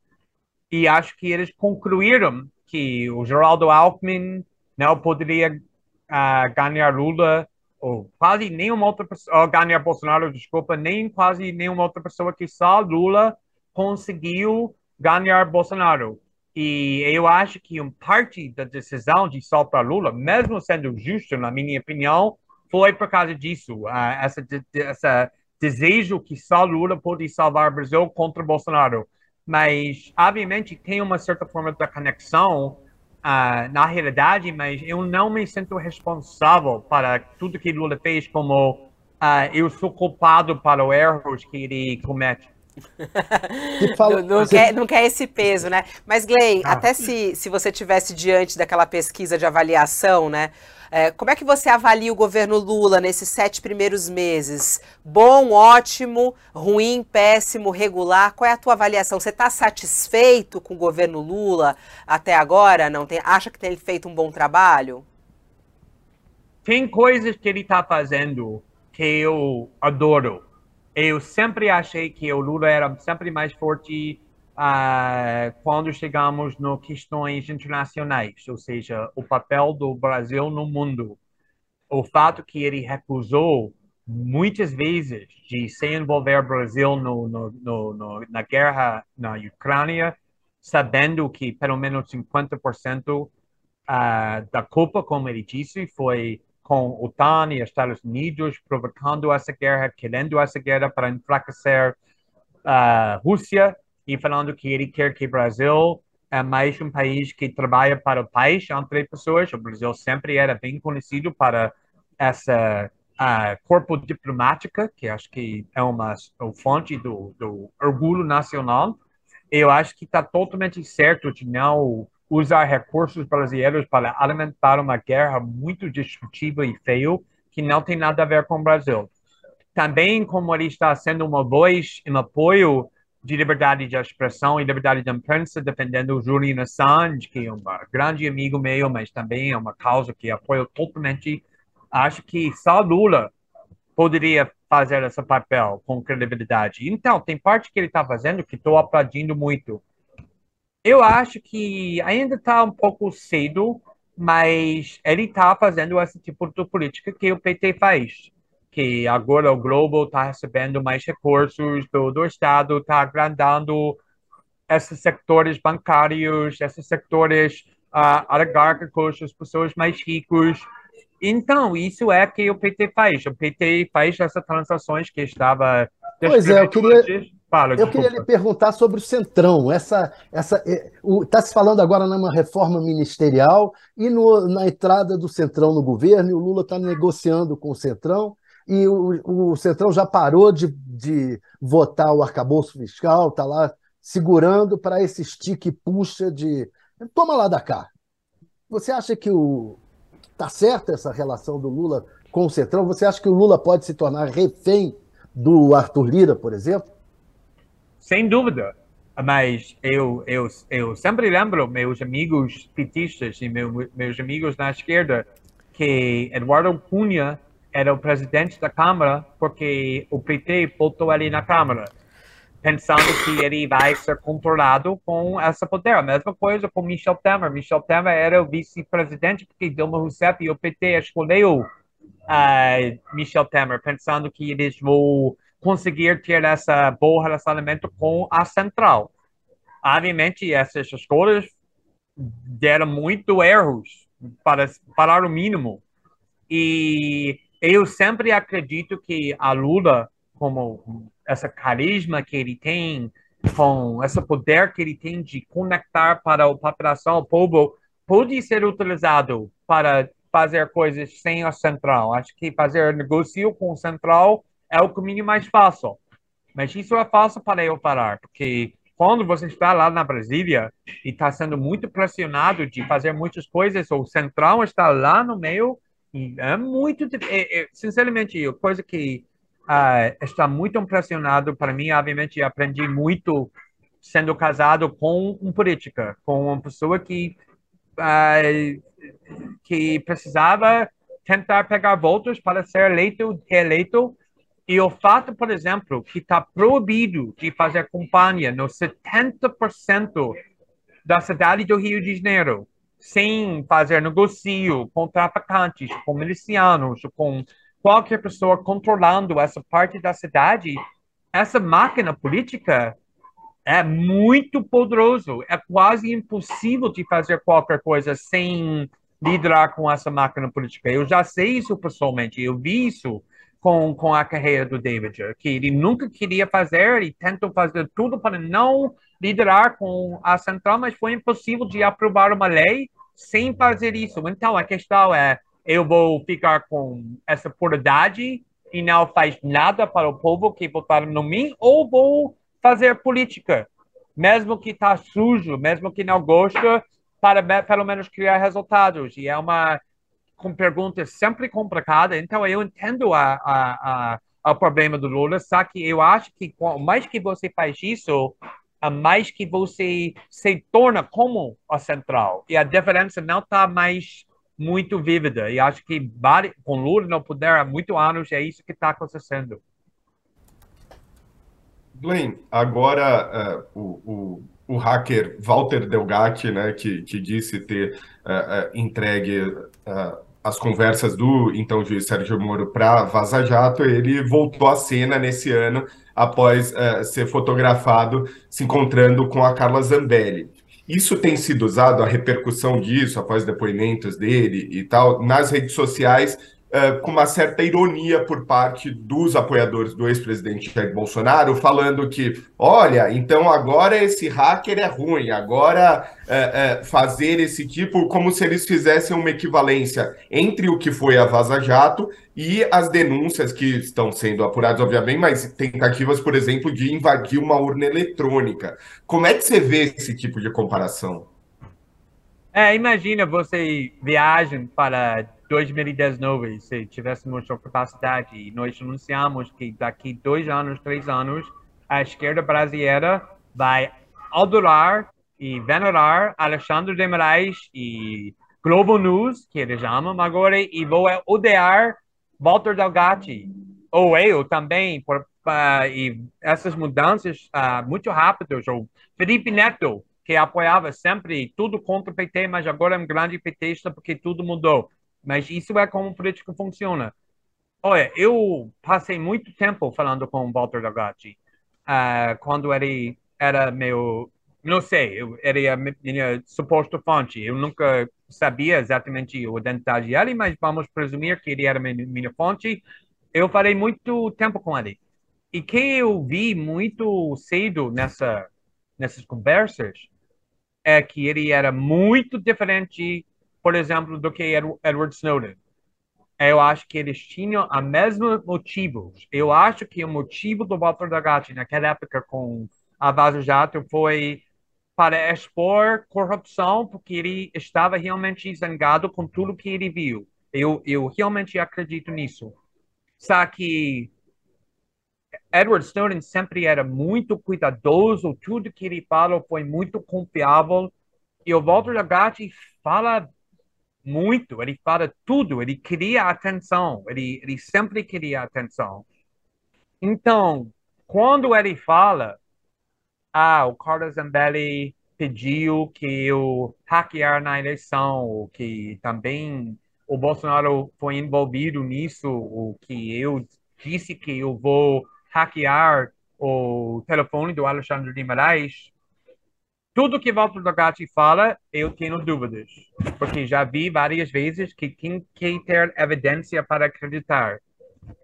E acho que eles concluíram que o Geraldo Alckmin não poderia uh, ganhar Lula ou quase nenhuma outra pessoa, ganhar Bolsonaro, desculpa, nem quase nenhuma outra pessoa que só Lula conseguiu ganhar Bolsonaro. E eu acho que um parte da decisão de soltar Lula, mesmo sendo justo, na minha opinião, foi por causa disso. Uh, essa, essa desejo que só Lula pode salvar o Brasil contra Bolsonaro. mas obviamente tem uma certa forma de conexão uh, na realidade, mas eu não me sinto responsável para tudo que Lula fez como uh, eu sou culpado para os erros que ele comete. Fala, não, não, quer, não, quer, esse peso, né? Mas, Glenn, ah. até se, se você tivesse diante daquela pesquisa de avaliação, né? É, como é que você avalia o governo Lula nesses sete primeiros meses? Bom, ótimo, ruim, péssimo, regular? Qual é a tua avaliação? Você está satisfeito com o governo Lula até agora? Não tem? Acha que tem feito um bom trabalho? Tem coisas que ele está fazendo que eu adoro. Eu sempre achei que o Lula era sempre mais forte uh, quando chegamos no questões internacionais, ou seja, o papel do Brasil no mundo. O fato que ele recusou muitas vezes de se envolver o Brasil no, no, no, na guerra na Ucrânia, sabendo que pelo menos 50% uh, ah, da culpa, como ele disse, foi com o OTAN e Estados Unidos provocando essa guerra, querendo essa guerra para enfraquecer a uh, Rússia e falando que ele quer que o Brasil é mais um país que trabalha para o país entre pessoas. O Brasil sempre era bem conhecido para essa uh, corpo diplomática, que acho que é uma, uma fonte do, do orgulho nacional. Eu acho que está totalmente certo de não usar recursos brasileiros para alimentar uma guerra muito destrutiva e feio que não tem nada a ver com o Brasil. Também, como ele está sendo uma voz em apoio de liberdade de expressão e liberdade de imprensa, defendendo o Julian Assange, que é um grande amigo meu, mas também é uma causa que apoio totalmente. Acho que só Lula poderia fazer esse papel com credibilidade. Então, tem parte que ele está fazendo que estou aplaudindo muito. Eu acho que ainda está um pouco cedo, mas ele está fazendo esse tipo de política que o PT faz que agora o Globo está recebendo mais recursos do, do Estado, está agrandando esses sectores bancários, esses sectores uh, oligarcos, as pessoas mais ricas. Então, isso é que o PT faz. O PT faz essas transações que estava. Pois é, eu queria. Fala, eu queria lhe perguntar sobre o Centrão. Essa, essa, está se falando agora numa reforma ministerial e no, na entrada do Centrão no governo, e o Lula está negociando com o Centrão e o, o Centrão já parou de, de votar o arcabouço fiscal, está lá segurando para esse stick puxa de toma lá da cá. Você acha que o tá certa essa relação do Lula com o Centrão? Você acha que o Lula pode se tornar refém do Arthur Lira, por exemplo? Sem dúvida. Mas eu, eu, eu sempre lembro meus amigos petistas e meu, meus amigos na esquerda que Eduardo Cunha era o presidente da Câmara porque o PT botou ele na Câmara, pensando que ele vai ser controlado com essa poder. A mesma coisa com Michel Temer. Michel Temer era o vice-presidente porque Dilma Rousseff e o PT escolheu uh, Michel Temer, pensando que eles vão conseguir ter esse bom relacionamento com a central. Obviamente, essas escolhas deram muito erros, para falar o mínimo. E eu sempre acredito que a Lula, como essa carisma que ele tem, com esse poder que ele tem de conectar para a população, o povo, pode ser utilizado para fazer coisas sem a central. Acho que fazer negócio com o central é o caminho mais fácil. Mas isso é fácil para eu parar, porque quando você está lá na Brasília e está sendo muito pressionado de fazer muitas coisas, o central está lá no meio é muito, é, é, sinceramente, a coisa que uh, está muito impressionado para mim, obviamente, aprendi muito sendo casado com um política, com uma pessoa que uh, que precisava tentar pegar votos para ser eleito, reeleito, e o fato, por exemplo, que está proibido de fazer campanha no 70% da cidade do Rio de Janeiro, sem fazer negocio com traficantes, com milicianos, com qualquer pessoa controlando essa parte da cidade, essa máquina política é muito poderoso. É quase impossível de fazer qualquer coisa sem liderar com essa máquina política. Eu já sei isso pessoalmente. Eu vi isso com, com a carreira do David, que ele nunca queria fazer e tentou fazer tudo para não liderar com a central, mas foi impossível de aprovar uma lei sem fazer isso. Então, a questão é, eu vou ficar com essa polaridade e não faz nada para o povo que votaram no mim, ou vou fazer política, mesmo que está sujo, mesmo que não gosta, para pelo menos criar resultados. E é uma com perguntas sempre complicada. Então, eu entendo a, a, a, o problema do Lula, só que eu acho que mais que você faz isso, a mais que você se torna como a central. E a diferença não está mais muito vívida. E acho que com Lula no poder há muitos anos é isso que está acontecendo. Glenn, agora uh, o, o, o, hacker Walter Delgatti, né, que, que disse ter uh, uh, entregue as conversas do então juiz Sérgio Moro para Vaza Jato, ele voltou à cena nesse ano após uh, ser fotografado se encontrando com a Carla Zambelli. Isso tem sido usado, a repercussão disso, após depoimentos dele e tal, nas redes sociais uh, com uma certa ironia por parte dos apoiadores do ex-presidente Jair Bolsonaro, falando que, olha, então agora esse hacker é ruim, agora uh, uh, fazer esse tipo, como se eles fizessem uma equivalência entre o que foi a Vaza Jato e as denúncias que estão sendo apuradas, obviamente, mas tentativas, por exemplo, de invadir uma urna eletrônica. Como é que você vê esse tipo de comparação? É, imagina você viagem para 2019, se tivéssemos a capacidade, e nós anunciamos que daqui dois anos, três anos, a esquerda brasileira vai adorar e venerar Alexandre de Moraes e Globo News, que eles amam agora, e vou odiar Walter Delgatti, ou eu também, por, uh, e essas mudanças uh, muito rápidas, ou Felipe Neto, que apoiava sempre tudo contra o PT, mas agora é um grande petista porque tudo mudou. Mas isso é como política funciona. Olha, eu passei muito tempo falando com o Walter Dagatti, uh, quando ele era meu, não sei, eu, ele era minha suposta fonte. Eu nunca sabia exatamente a identidade dele, mas vamos presumir que ele era minha, minha fonte. Eu falei muito tempo com ele. E que eu vi muito cedo nessa, nessas conversas é que ele era muito diferente por exemplo, do que Edward Snowden. Eu acho que eles tinham a mesma motivos. Eu acho que o motivo do Walter Dagatti naquela época com a Vaza Jato foi para expor corrupção, porque ele estava realmente zangado com tudo que ele viu. Eu, eu realmente acredito nisso. Só que Edward Snowden sempre era muito cuidadoso, tudo que ele falou foi muito confiável. E o Walter Dagatti fala muito, ele fala tudo, ele queria atenção, ele, ele sempre queria atenção. Então, quando ele fala, ah, o Carlos Zambelli pediu que eu hackear na eleição, que também o Bolsonaro foi envolvido nisso, o que eu disse que eu vou hackear o telefone do Alexandre de Moraes, tudo que Walter Dogatti fala, eu tenho dúvidas, porque já vi várias vezes que tem que ter evidência para acreditar.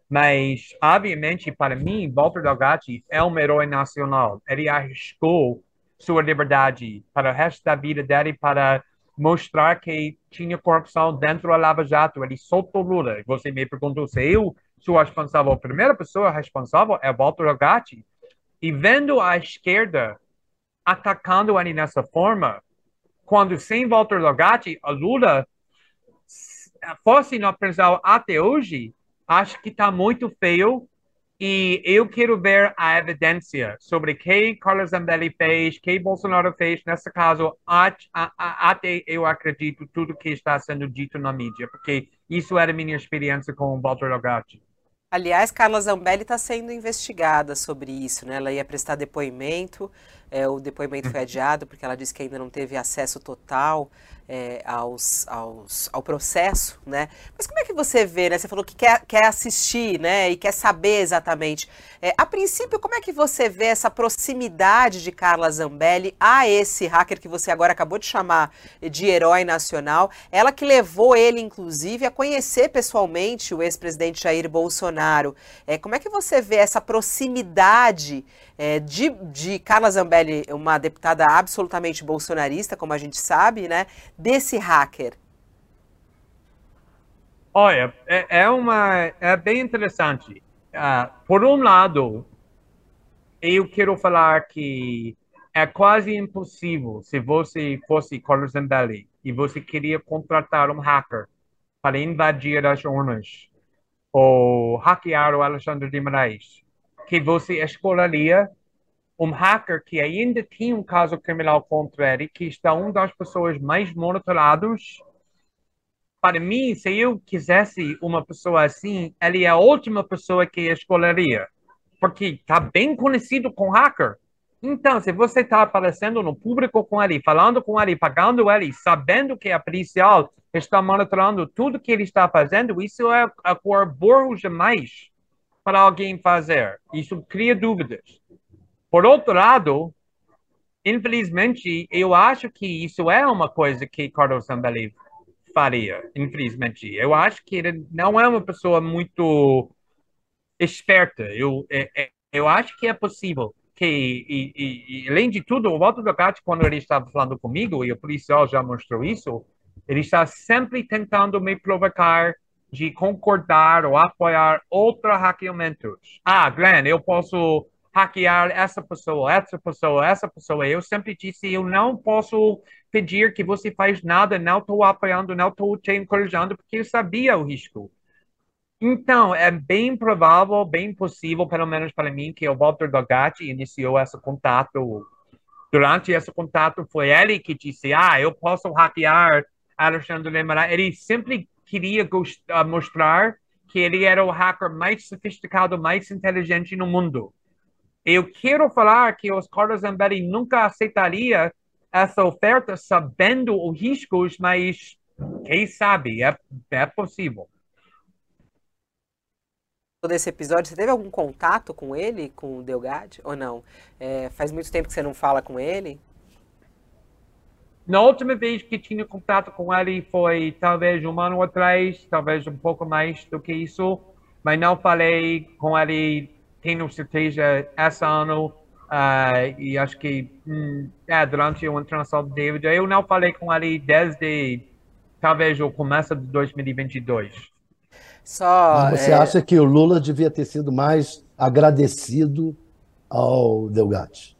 Mas, obviamente, para mim, Walter Dogatti é um herói nacional. Ele arriscou sua liberdade para o resto da vida dele para mostrar que tinha corrupção dentro da Lava Jato. Ele soltou Lula. Você me perguntou se eu sou responsável. A primeira pessoa responsável é Walter Dogatti. E vendo a esquerda atacando ele nessa forma, quando sem Walter Logatti, a Lula fosse na prisão até hoje, acho que está muito feio e eu quero ver a evidência sobre o que Carlos Zambelli fez, que Bolsonaro fez, nesse caso, até eu acredito tudo que está sendo dito na mídia, porque isso era minha experiência com o Walter Logatti. Aliás, Carla Zambelli está sendo investigada sobre isso, né? Ela ia prestar depoimento, é, o depoimento foi adiado porque ela disse que ainda não teve acesso total é, aos, aos, ao processo, né? Mas como é que você vê, né? Você falou que quer, quer assistir, né? E quer saber exatamente. É, a princípio, como é que você vê essa proximidade de Carla Zambelli a esse hacker que você agora acabou de chamar de herói nacional? Ela que levou ele, inclusive, a conhecer pessoalmente o ex-presidente Jair Bolsonaro. É, como é que você vê essa proximidade é, de, de Carla Zambelli Uma deputada absolutamente bolsonarista, como a gente sabe, né? Desse hacker. Olha, é, é uma é bem interessante. Uh, por um lado, eu quero falar que é quase impossível se você fosse Carlos Zambelli e você queria contratar um hacker para invadir as urnas ou hackear o Alexandre de Moraes, que você escolheria um hacker que ainda tinha um caso criminal contra ele, que está uma das pessoas mais monitoradas. Para mim, se eu quisesse uma pessoa assim, ele é a última pessoa que escolheria, porque está bem conhecido com hacker. Então, se você está aparecendo no público com ele, falando com ele, pagando ele, sabendo que a policial está monitorando tudo que ele está fazendo, isso é a cor burro demais para alguém fazer. Isso cria dúvidas. Por outro lado, infelizmente, eu acho que isso é uma coisa que Carlos Zambelli faria, infelizmente. Eu acho que ele não é uma pessoa muito esperta. Eu, é, é, eu acho que é possível que, e, e, e, além de tudo, o Walter Dogatti, quando ele estava falando comigo, e o policial já mostrou isso, ele está sempre tentando me provocar de concordar ou apoiar outros hackeamentos. Ah, Glenn, eu posso hackear essa pessoa, essa pessoa, essa pessoa. Eu sempre disse, eu não posso pedir que você faz nada, não estou apoiando, não estou te encorajando, porque eu sabia o risco. Então, é bem provável, bem possível, pelo menos para mim, que o Walter Dogatti iniciou esse contato. Durante esse contato, foi ele que disse: Ah, eu posso hackear Alexandre Lemarais. Ele sempre queria mostrar que ele era o hacker mais sofisticado, mais inteligente no mundo. Eu quero falar que os Carlos Zambelli nunca aceitaria essa oferta sabendo os riscos, mas quem sabe, é, é possível desse episódio, você teve algum contato com ele, com o Delgado, ou não? É, faz muito tempo que você não fala com ele? Na última vez que tinha contato com ele foi talvez um ano atrás, talvez um pouco mais do que isso, mas não falei com ele, tenho certeza, esse ano, uh, e acho que hum, é, durante o internacional de David, eu não falei com ele desde talvez o começo de 2022. Só, Mas você é... acha que o Lula devia ter sido mais agradecido ao Delgatti?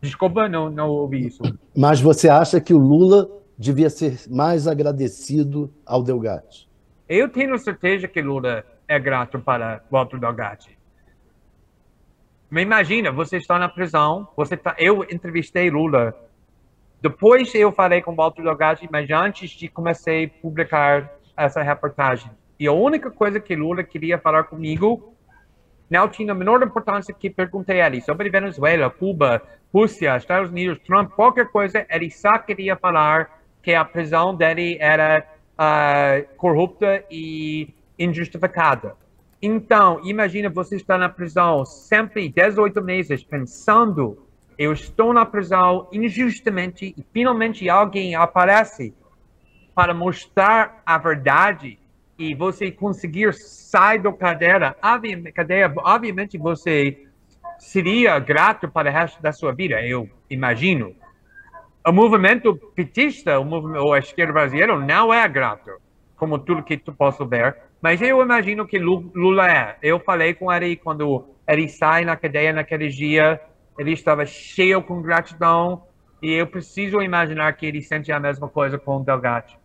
Desculpa, não, não ouvi isso. Mas você acha que o Lula devia ser mais agradecido ao Delgatti? Eu tenho certeza que Lula é grato para Walter Delgatti. Mas imagina, você está na prisão, você tá, eu entrevistei Lula. Depois eu falei com Walter Delgatti, mas antes de começar a publicar essa reportagem. E a única coisa que Lula queria falar comigo não tinha a menor importância que perguntei a ele sobre Venezuela, Cuba, Rússia, Estados Unidos, Trump, qualquer coisa. Ele só queria falar que a prisão dele era uh, corrupta e injustificada. Então, imagina você estar na prisão sempre 18 meses pensando eu estou na prisão injustamente e finalmente alguém aparece para mostrar a verdade e você conseguir sair da cadeira, cadeia, obviamente você seria grato para o resto da sua vida, eu imagino. O movimento petista, o movimento, ou a esquerda brasileira, não é grato, como tudo que tu posso ver, mas eu imagino que Lula é. Eu falei com ele quando ele sai na cadeia naquele dia, ele estava cheio com gratidão, e eu preciso imaginar que ele sente a mesma coisa com o Delgado.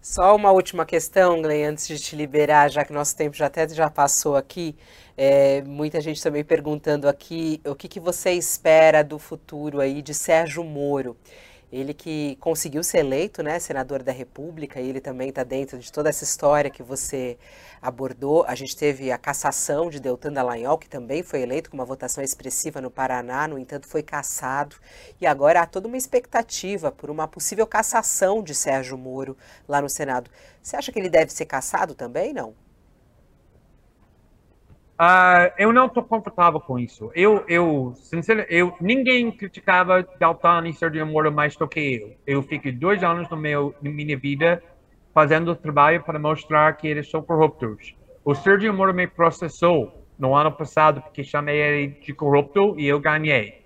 Só uma última questão, Glenn, antes de te liberar, já que nosso tempo já até já passou aqui. É, muita gente também perguntando aqui o que, que você espera do futuro aí de Sérgio Moro. Ele que conseguiu ser eleito, né, senador da República, e ele também está dentro de toda essa história que você abordou. A gente teve a cassação de Deltan Dallagnol, que também foi eleito com uma votação expressiva no Paraná, no entanto foi cassado. E agora há toda uma expectativa por uma possível cassação de Sérgio Moro lá no Senado. Você acha que ele deve ser cassado também, não? Uh, eu não estou confortável com isso. Eu, eu, sinceramente, eu, ninguém criticava Dalton e Sergio Moro mais do que eu. Eu fiquei dois anos no meu, na minha vida fazendo trabalho para mostrar que eles são corruptos. O Sergio Moro me processou no ano passado porque chamei ele de corrupto e eu ganhei.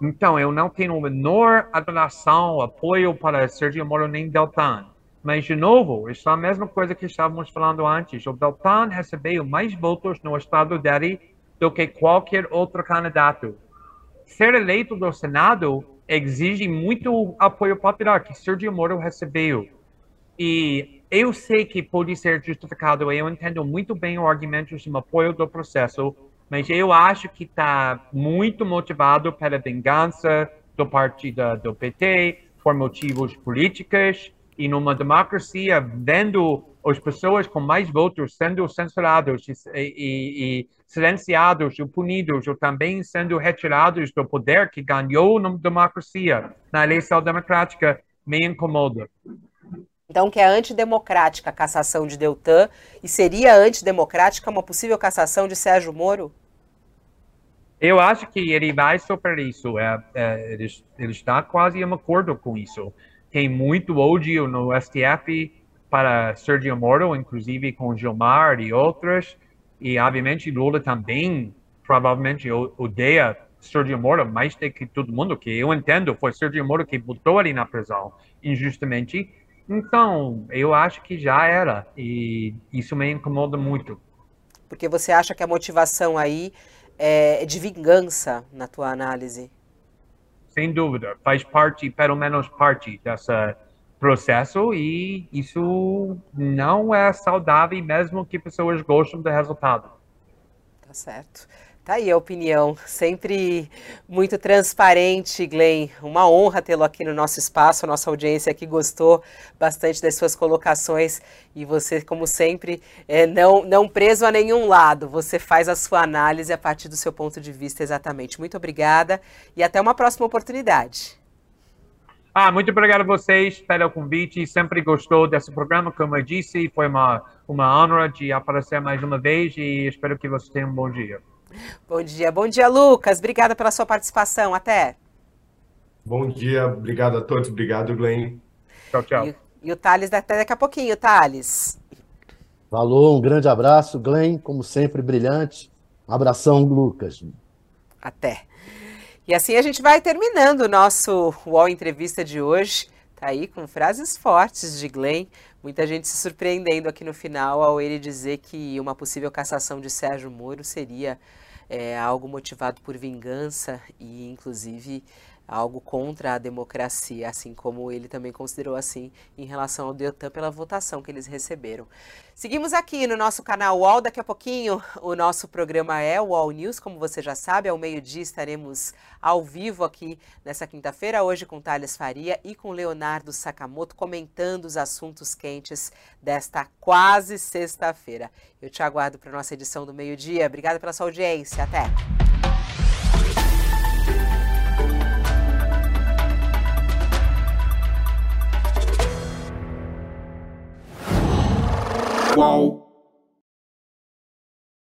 Então, eu não tenho a menor admiração, apoio para Sergio Moro nem Deltan. Mas, de novo, isso é a mesma coisa que estávamos falando antes. O Deltan recebeu mais votos no estado dele do que qualquer outro candidato. Ser eleito do Senado exige muito apoio popular que Sergio Moro recebeu. E eu sei que pode ser justificado, eu entendo muito bem o argumento de apoio do processo, mas eu acho que está muito motivado pela vingança do partido do PT, por motivos políticos, e numa democracia, vendo as pessoas com mais votos sendo censurados e, e, e silenciados ou punidos, ou também sendo retirados do poder que ganhou na democracia, na eleição democrática, me incomoda. Então, que é antidemocrática a cassação de Deltan e seria antidemocrática uma possível cassação de Sérgio Moro? Eu acho que ele vai superar isso. É, é, ele, ele, está quase em acordo com isso. Tem muito ódio no STF para Sergio Moro, inclusive com Gilmar e outros. E, obviamente, Lula também provavelmente odeia Sergio Moro mais do que todo mundo, que eu entendo, foi Sergio Moro que botou ele na prisão injustamente. Então, eu acho que já era, e isso me incomoda muito. Porque você acha que a motivação aí é de vingança, na tua análise? Sem dúvida, faz parte, pelo menos parte desse processo, e isso não é saudável, mesmo que pessoas gostem do resultado. Tá certo. Tá aí a opinião, sempre muito transparente, Glenn. Uma honra tê-lo aqui no nosso espaço. A nossa audiência aqui gostou bastante das suas colocações e você, como sempre, é, não, não preso a nenhum lado. Você faz a sua análise a partir do seu ponto de vista exatamente. Muito obrigada e até uma próxima oportunidade. Ah, muito obrigado a vocês pelo convite. Sempre gostou desse programa, como eu disse. Foi uma, uma honra de aparecer mais uma vez e espero que vocês tenham um bom dia. Bom dia, bom dia, Lucas. Obrigada pela sua participação. Até. Bom dia, obrigado a todos. Obrigado, Glenn. Tchau, tchau. E, e o Thales até daqui a pouquinho, Thales. Falou, um grande abraço, Glenn, como sempre, brilhante. Um abração, Lucas. Até. E assim a gente vai terminando o nosso UOL Entrevista de hoje. Tá aí com frases fortes de Glenn. Muita gente se surpreendendo aqui no final ao ele dizer que uma possível cassação de Sérgio Moro seria é, algo motivado por vingança e, inclusive, algo contra a democracia, assim como ele também considerou assim em relação ao Deltan pela votação que eles receberam. Seguimos aqui no nosso canal UOL, daqui a pouquinho o nosso programa é o UOL News, como você já sabe, ao meio-dia estaremos ao vivo aqui nessa quinta-feira, hoje com Thales Faria e com Leonardo Sakamoto comentando os assuntos quentes desta quase sexta-feira. Eu te aguardo para nossa edição do meio-dia. Obrigada pela sua audiência. Até! Qual?